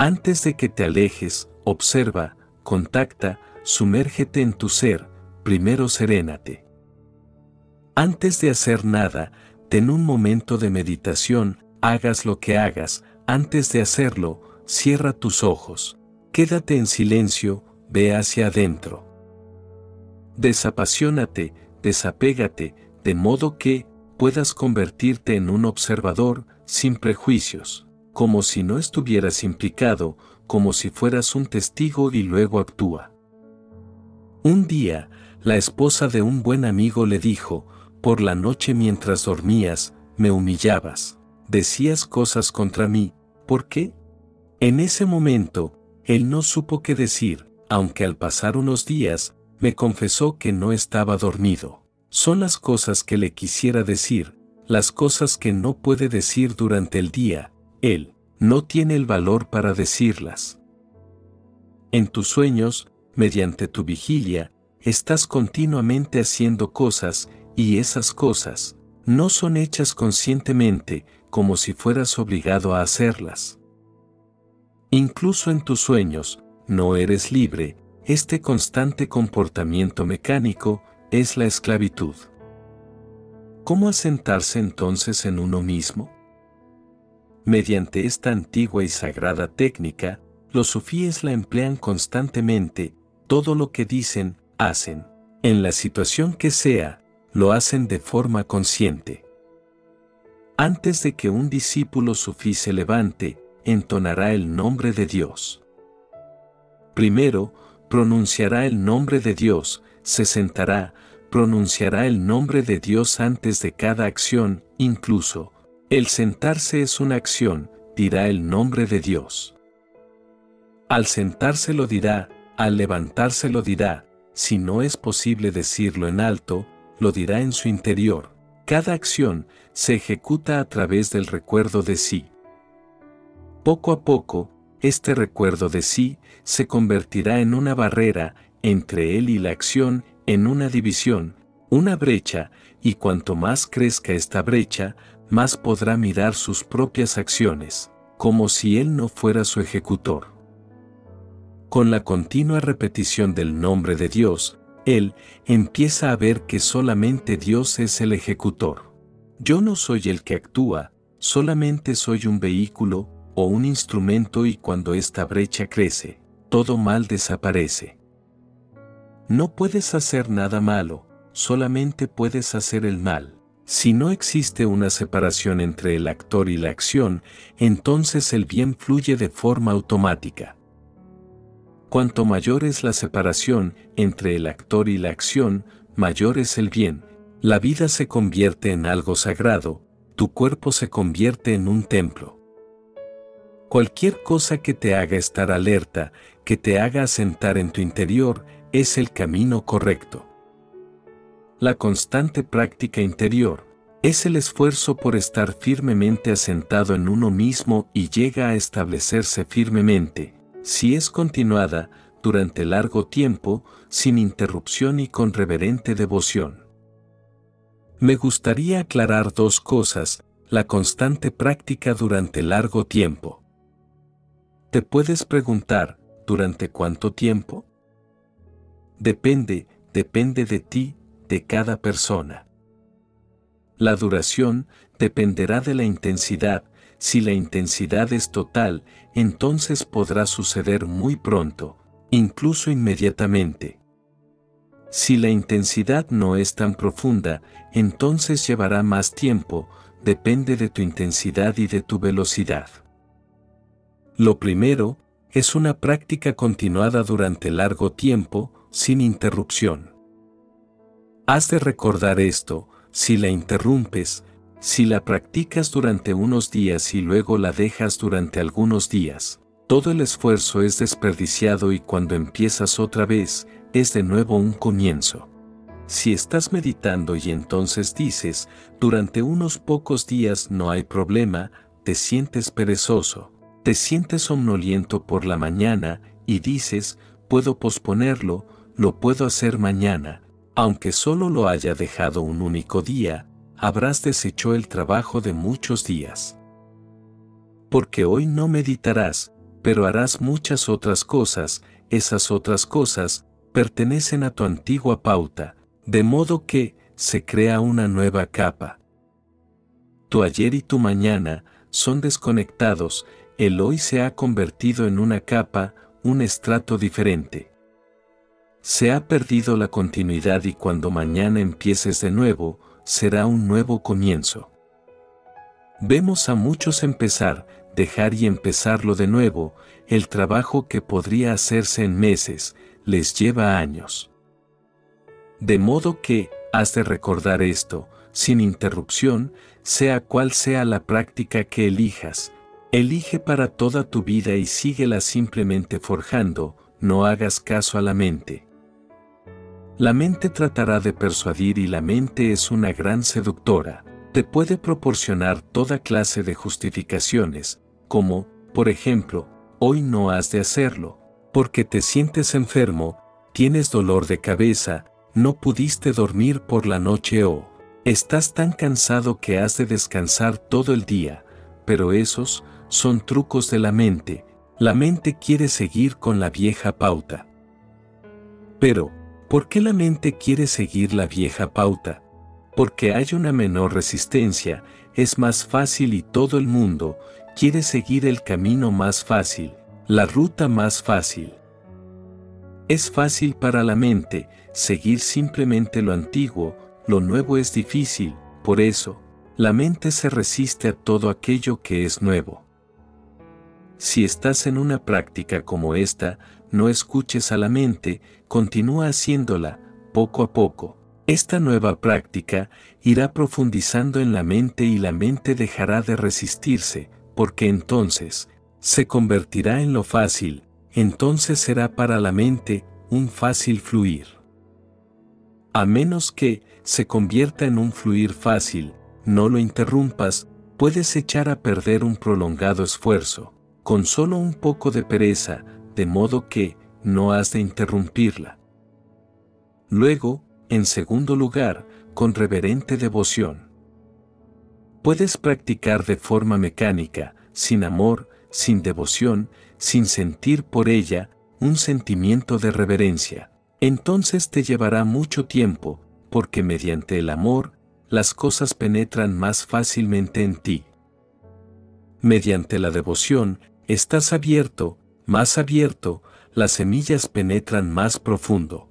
Antes de que te alejes, observa, contacta, sumérgete en tu ser, primero serénate. Antes de hacer nada, ten un momento de meditación, hagas lo que hagas, antes de hacerlo, cierra tus ojos, quédate en silencio, ve hacia adentro. Desapasionate, desapégate, de modo que puedas convertirte en un observador sin prejuicios, como si no estuvieras implicado, como si fueras un testigo y luego actúa. Un día, la esposa de un buen amigo le dijo, por la noche mientras dormías, me humillabas, decías cosas contra mí, ¿por qué? En ese momento, él no supo qué decir, aunque al pasar unos días, me confesó que no estaba dormido. Son las cosas que le quisiera decir, las cosas que no puede decir durante el día, él no tiene el valor para decirlas. En tus sueños, mediante tu vigilia, estás continuamente haciendo cosas, y esas cosas, no son hechas conscientemente, como si fueras obligado a hacerlas. Incluso en tus sueños, no eres libre, este constante comportamiento mecánico es la esclavitud. ¿Cómo asentarse entonces en uno mismo? Mediante esta antigua y sagrada técnica, los sufíes la emplean constantemente, todo lo que dicen, hacen. En la situación que sea, lo hacen de forma consciente. Antes de que un discípulo sufí se levante, entonará el nombre de Dios. Primero, pronunciará el nombre de Dios, se sentará, pronunciará el nombre de Dios antes de cada acción, incluso, el sentarse es una acción, dirá el nombre de Dios. Al sentarse lo dirá, al levantarse lo dirá, si no es posible decirlo en alto, lo dirá en su interior. Cada acción se ejecuta a través del recuerdo de sí. Poco a poco, este recuerdo de sí se convertirá en una barrera entre él y la acción, en una división, una brecha, y cuanto más crezca esta brecha, más podrá mirar sus propias acciones, como si él no fuera su ejecutor. Con la continua repetición del nombre de Dios, él empieza a ver que solamente Dios es el ejecutor. Yo no soy el que actúa, solamente soy un vehículo o un instrumento y cuando esta brecha crece, todo mal desaparece. No puedes hacer nada malo, solamente puedes hacer el mal. Si no existe una separación entre el actor y la acción, entonces el bien fluye de forma automática. Cuanto mayor es la separación entre el actor y la acción, mayor es el bien. La vida se convierte en algo sagrado, tu cuerpo se convierte en un templo. Cualquier cosa que te haga estar alerta, que te haga asentar en tu interior, es el camino correcto. La constante práctica interior es el esfuerzo por estar firmemente asentado en uno mismo y llega a establecerse firmemente, si es continuada, durante largo tiempo, sin interrupción y con reverente devoción. Me gustaría aclarar dos cosas, la constante práctica durante largo tiempo. Te puedes preguntar, ¿durante cuánto tiempo? Depende, depende de ti, de cada persona. La duración dependerá de la intensidad, si la intensidad es total, entonces podrá suceder muy pronto, incluso inmediatamente. Si la intensidad no es tan profunda, entonces llevará más tiempo, depende de tu intensidad y de tu velocidad. Lo primero, es una práctica continuada durante largo tiempo, sin interrupción. Has de recordar esto, si la interrumpes, si la practicas durante unos días y luego la dejas durante algunos días, todo el esfuerzo es desperdiciado y cuando empiezas otra vez, es de nuevo un comienzo. Si estás meditando y entonces dices, durante unos pocos días no hay problema, te sientes perezoso, te sientes somnoliento por la mañana y dices, puedo posponerlo, lo puedo hacer mañana, aunque solo lo haya dejado un único día, habrás deshecho el trabajo de muchos días. Porque hoy no meditarás, pero harás muchas otras cosas, esas otras cosas pertenecen a tu antigua pauta, de modo que se crea una nueva capa. Tu ayer y tu mañana son desconectados, el hoy se ha convertido en una capa, un estrato diferente. Se ha perdido la continuidad y cuando mañana empieces de nuevo, será un nuevo comienzo. Vemos a muchos empezar, dejar y empezarlo de nuevo, el trabajo que podría hacerse en meses, les lleva años. De modo que, has de recordar esto, sin interrupción, sea cual sea la práctica que elijas, elige para toda tu vida y síguela simplemente forjando, no hagas caso a la mente. La mente tratará de persuadir y la mente es una gran seductora. Te puede proporcionar toda clase de justificaciones, como, por ejemplo, hoy no has de hacerlo, porque te sientes enfermo, tienes dolor de cabeza, no pudiste dormir por la noche o estás tan cansado que has de descansar todo el día, pero esos son trucos de la mente, la mente quiere seguir con la vieja pauta. Pero, ¿Por qué la mente quiere seguir la vieja pauta? Porque hay una menor resistencia, es más fácil y todo el mundo quiere seguir el camino más fácil, la ruta más fácil. Es fácil para la mente seguir simplemente lo antiguo, lo nuevo es difícil, por eso, la mente se resiste a todo aquello que es nuevo. Si estás en una práctica como esta, no escuches a la mente, continúa haciéndola, poco a poco. Esta nueva práctica irá profundizando en la mente y la mente dejará de resistirse, porque entonces, se convertirá en lo fácil, entonces será para la mente un fácil fluir. A menos que se convierta en un fluir fácil, no lo interrumpas, puedes echar a perder un prolongado esfuerzo, con solo un poco de pereza, de modo que no has de interrumpirla. Luego, en segundo lugar, con reverente devoción. Puedes practicar de forma mecánica, sin amor, sin devoción, sin sentir por ella un sentimiento de reverencia. Entonces te llevará mucho tiempo, porque mediante el amor, las cosas penetran más fácilmente en ti. Mediante la devoción, estás abierto, más abierto, las semillas penetran más profundo.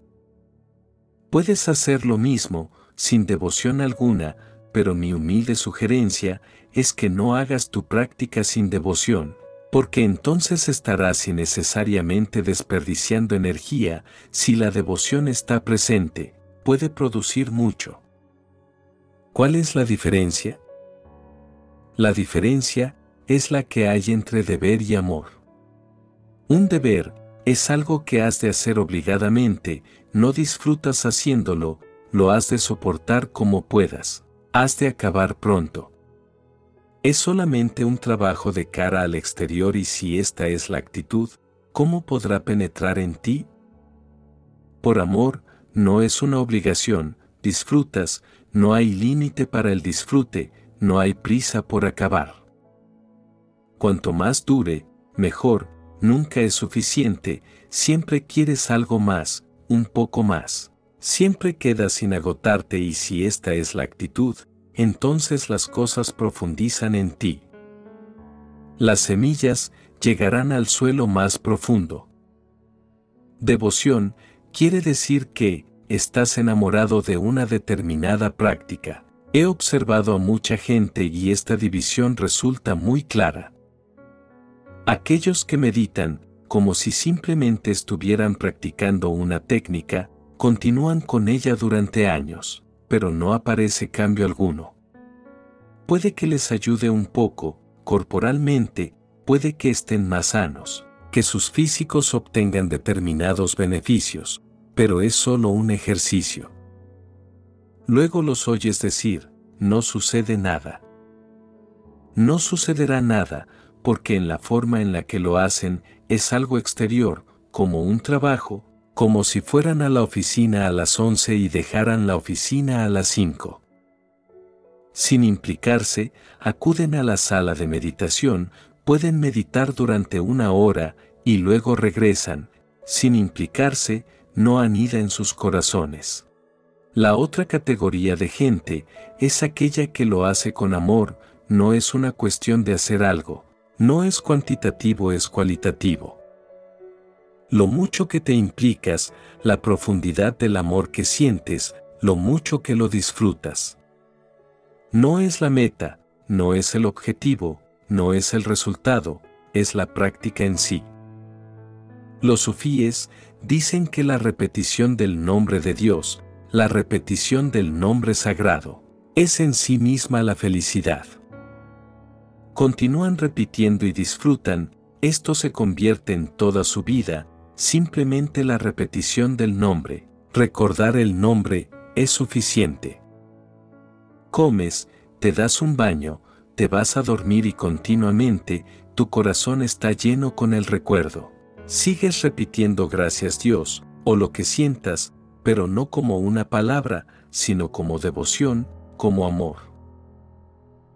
Puedes hacer lo mismo, sin devoción alguna, pero mi humilde sugerencia es que no hagas tu práctica sin devoción, porque entonces estarás innecesariamente desperdiciando energía, si la devoción está presente, puede producir mucho. ¿Cuál es la diferencia? La diferencia es la que hay entre deber y amor. Un deber es algo que has de hacer obligadamente, no disfrutas haciéndolo, lo has de soportar como puedas, has de acabar pronto. Es solamente un trabajo de cara al exterior y si esta es la actitud, ¿cómo podrá penetrar en ti? Por amor, no es una obligación, disfrutas, no hay límite para el disfrute, no hay prisa por acabar. Cuanto más dure, mejor, nunca es suficiente, siempre quieres algo más, un poco más. Siempre quedas sin agotarte y si esta es la actitud, entonces las cosas profundizan en ti. Las semillas llegarán al suelo más profundo. Devoción quiere decir que estás enamorado de una determinada práctica. He observado a mucha gente y esta división resulta muy clara. Aquellos que meditan, como si simplemente estuvieran practicando una técnica, continúan con ella durante años, pero no aparece cambio alguno. Puede que les ayude un poco, corporalmente, puede que estén más sanos, que sus físicos obtengan determinados beneficios, pero es solo un ejercicio. Luego los oyes decir, no sucede nada. No sucederá nada, porque en la forma en la que lo hacen es algo exterior, como un trabajo, como si fueran a la oficina a las 11 y dejaran la oficina a las 5. Sin implicarse, acuden a la sala de meditación, pueden meditar durante una hora y luego regresan, sin implicarse, no anida en sus corazones. La otra categoría de gente es aquella que lo hace con amor, no es una cuestión de hacer algo, no es cuantitativo, es cualitativo. Lo mucho que te implicas, la profundidad del amor que sientes, lo mucho que lo disfrutas. No es la meta, no es el objetivo, no es el resultado, es la práctica en sí. Los sufíes dicen que la repetición del nombre de Dios, la repetición del nombre sagrado, es en sí misma la felicidad continúan repitiendo y disfrutan, esto se convierte en toda su vida, simplemente la repetición del nombre, recordar el nombre, es suficiente. Comes, te das un baño, te vas a dormir y continuamente, tu corazón está lleno con el recuerdo. Sigues repitiendo gracias Dios, o lo que sientas, pero no como una palabra, sino como devoción, como amor.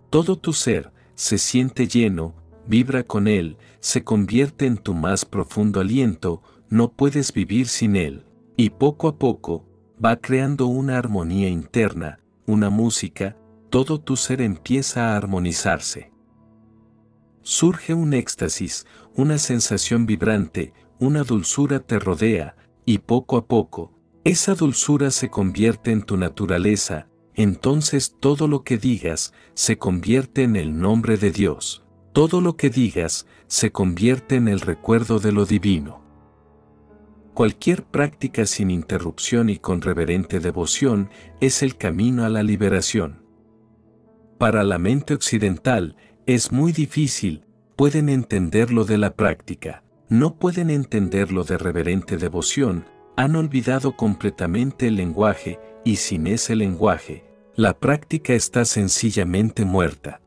Todo tu ser, se siente lleno, vibra con él, se convierte en tu más profundo aliento, no puedes vivir sin él. Y poco a poco, va creando una armonía interna, una música, todo tu ser empieza a armonizarse. Surge un éxtasis, una sensación vibrante, una dulzura te rodea, y poco a poco, esa dulzura se convierte en tu naturaleza, entonces todo lo que digas se convierte en el nombre de Dios. Todo lo que digas se convierte en el recuerdo de lo divino. Cualquier práctica sin interrupción y con reverente devoción es el camino a la liberación. Para la mente occidental es muy difícil, pueden entenderlo de la práctica, no pueden entenderlo de reverente devoción, han olvidado completamente el lenguaje y sin ese lenguaje, la práctica está sencillamente muerta.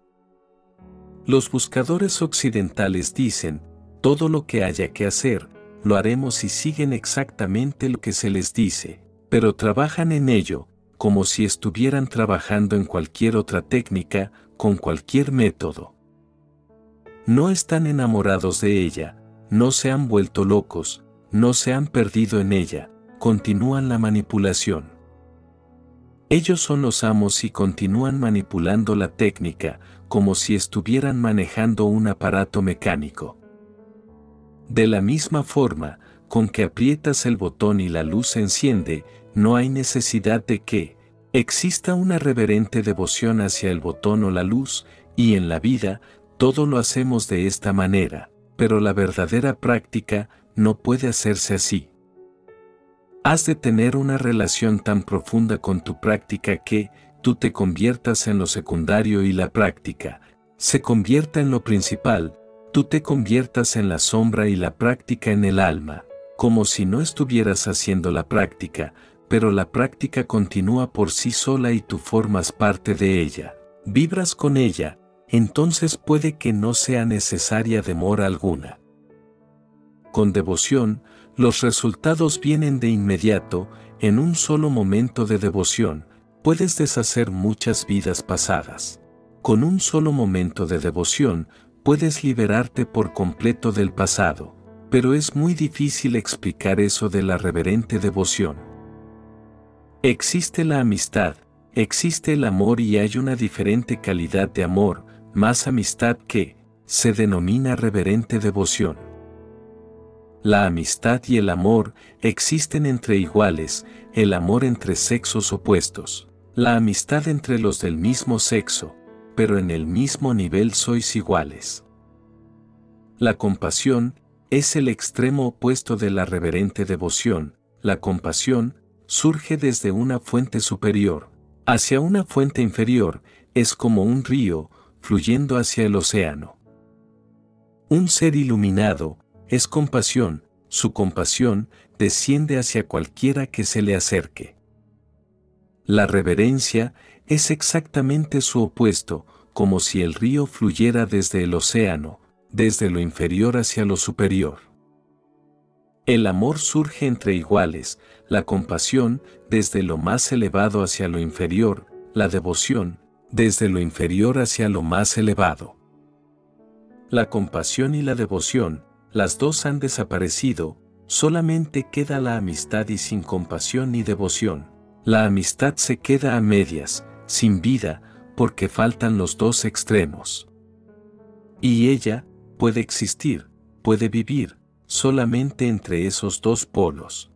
Los buscadores occidentales dicen, todo lo que haya que hacer, lo haremos y siguen exactamente lo que se les dice, pero trabajan en ello, como si estuvieran trabajando en cualquier otra técnica, con cualquier método. No están enamorados de ella, no se han vuelto locos, no se han perdido en ella, continúan la manipulación. Ellos son los amos y continúan manipulando la técnica como si estuvieran manejando un aparato mecánico. De la misma forma, con que aprietas el botón y la luz se enciende, no hay necesidad de que exista una reverente devoción hacia el botón o la luz, y en la vida, todo lo hacemos de esta manera, pero la verdadera práctica no puede hacerse así. Has de tener una relación tan profunda con tu práctica que tú te conviertas en lo secundario y la práctica se convierta en lo principal, tú te conviertas en la sombra y la práctica en el alma, como si no estuvieras haciendo la práctica, pero la práctica continúa por sí sola y tú formas parte de ella, vibras con ella, entonces puede que no sea necesaria demora alguna. Con devoción, los resultados vienen de inmediato, en un solo momento de devoción, puedes deshacer muchas vidas pasadas. Con un solo momento de devoción, puedes liberarte por completo del pasado, pero es muy difícil explicar eso de la reverente devoción. Existe la amistad, existe el amor y hay una diferente calidad de amor, más amistad que, se denomina reverente devoción. La amistad y el amor existen entre iguales, el amor entre sexos opuestos, la amistad entre los del mismo sexo, pero en el mismo nivel sois iguales. La compasión es el extremo opuesto de la reverente devoción, la compasión surge desde una fuente superior, hacia una fuente inferior, es como un río fluyendo hacia el océano. Un ser iluminado, es compasión, su compasión desciende hacia cualquiera que se le acerque. La reverencia es exactamente su opuesto, como si el río fluyera desde el océano, desde lo inferior hacia lo superior. El amor surge entre iguales, la compasión desde lo más elevado hacia lo inferior, la devoción desde lo inferior hacia lo más elevado. La compasión y la devoción las dos han desaparecido, solamente queda la amistad y sin compasión ni devoción. La amistad se queda a medias, sin vida, porque faltan los dos extremos. Y ella puede existir, puede vivir, solamente entre esos dos polos.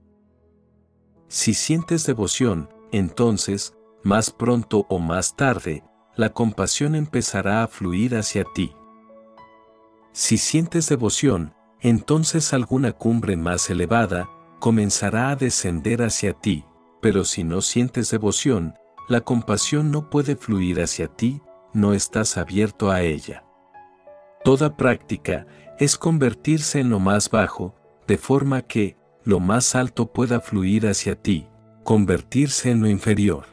Si sientes devoción, entonces, más pronto o más tarde, la compasión empezará a fluir hacia ti. Si sientes devoción, entonces alguna cumbre más elevada comenzará a descender hacia ti, pero si no sientes devoción, la compasión no puede fluir hacia ti, no estás abierto a ella. Toda práctica es convertirse en lo más bajo, de forma que lo más alto pueda fluir hacia ti, convertirse en lo inferior.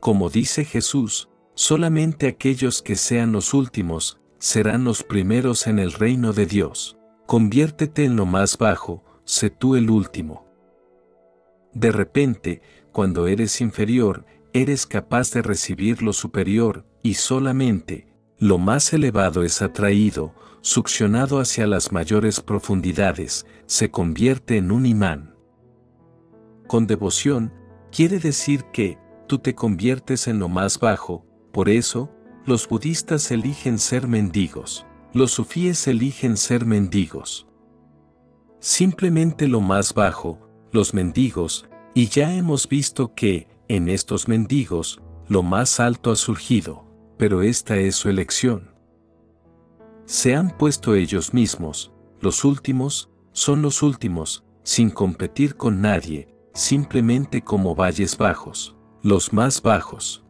Como dice Jesús, solamente aquellos que sean los últimos serán los primeros en el reino de Dios. Conviértete en lo más bajo, sé tú el último. De repente, cuando eres inferior, eres capaz de recibir lo superior, y solamente, lo más elevado es atraído, succionado hacia las mayores profundidades, se convierte en un imán. con devoción, quiere decir que, tú te conviertes en lo más bajo, por eso, los budistas eligen ser mendigos, los sufíes eligen ser mendigos. Simplemente lo más bajo, los mendigos, y ya hemos visto que, en estos mendigos, lo más alto ha surgido, pero esta es su elección. Se han puesto ellos mismos, los últimos, son los últimos, sin competir con nadie, simplemente como valles bajos, los más bajos.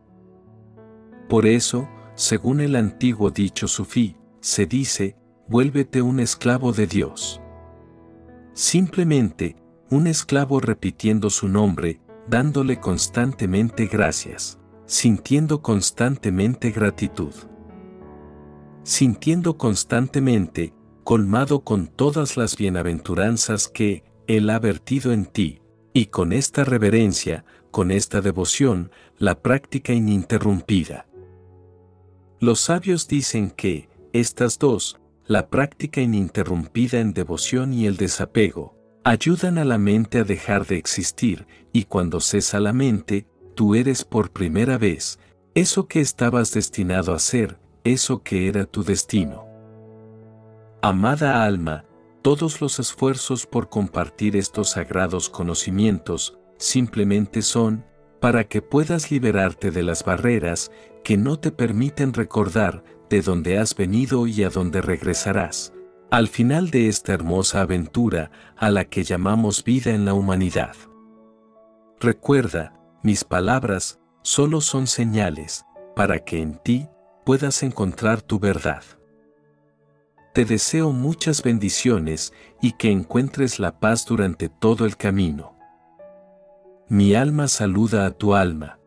Por eso, según el antiguo dicho sufí, se dice, vuélvete un esclavo de Dios. Simplemente, un esclavo repitiendo su nombre, dándole constantemente gracias, sintiendo constantemente gratitud. Sintiendo constantemente, colmado con todas las bienaventuranzas que Él ha vertido en ti, y con esta reverencia, con esta devoción, la práctica ininterrumpida. Los sabios dicen que, estas dos, la práctica ininterrumpida en devoción y el desapego, ayudan a la mente a dejar de existir, y cuando cesa la mente, tú eres por primera vez, eso que estabas destinado a ser, eso que era tu destino. Amada alma, todos los esfuerzos por compartir estos sagrados conocimientos simplemente son para que puedas liberarte de las barreras que no te permiten recordar de dónde has venido y a dónde regresarás, al final de esta hermosa aventura a la que llamamos vida en la humanidad. Recuerda, mis palabras solo son señales para que en ti puedas encontrar tu verdad. Te deseo muchas bendiciones y que encuentres la paz durante todo el camino. Mi alma saluda a tu alma.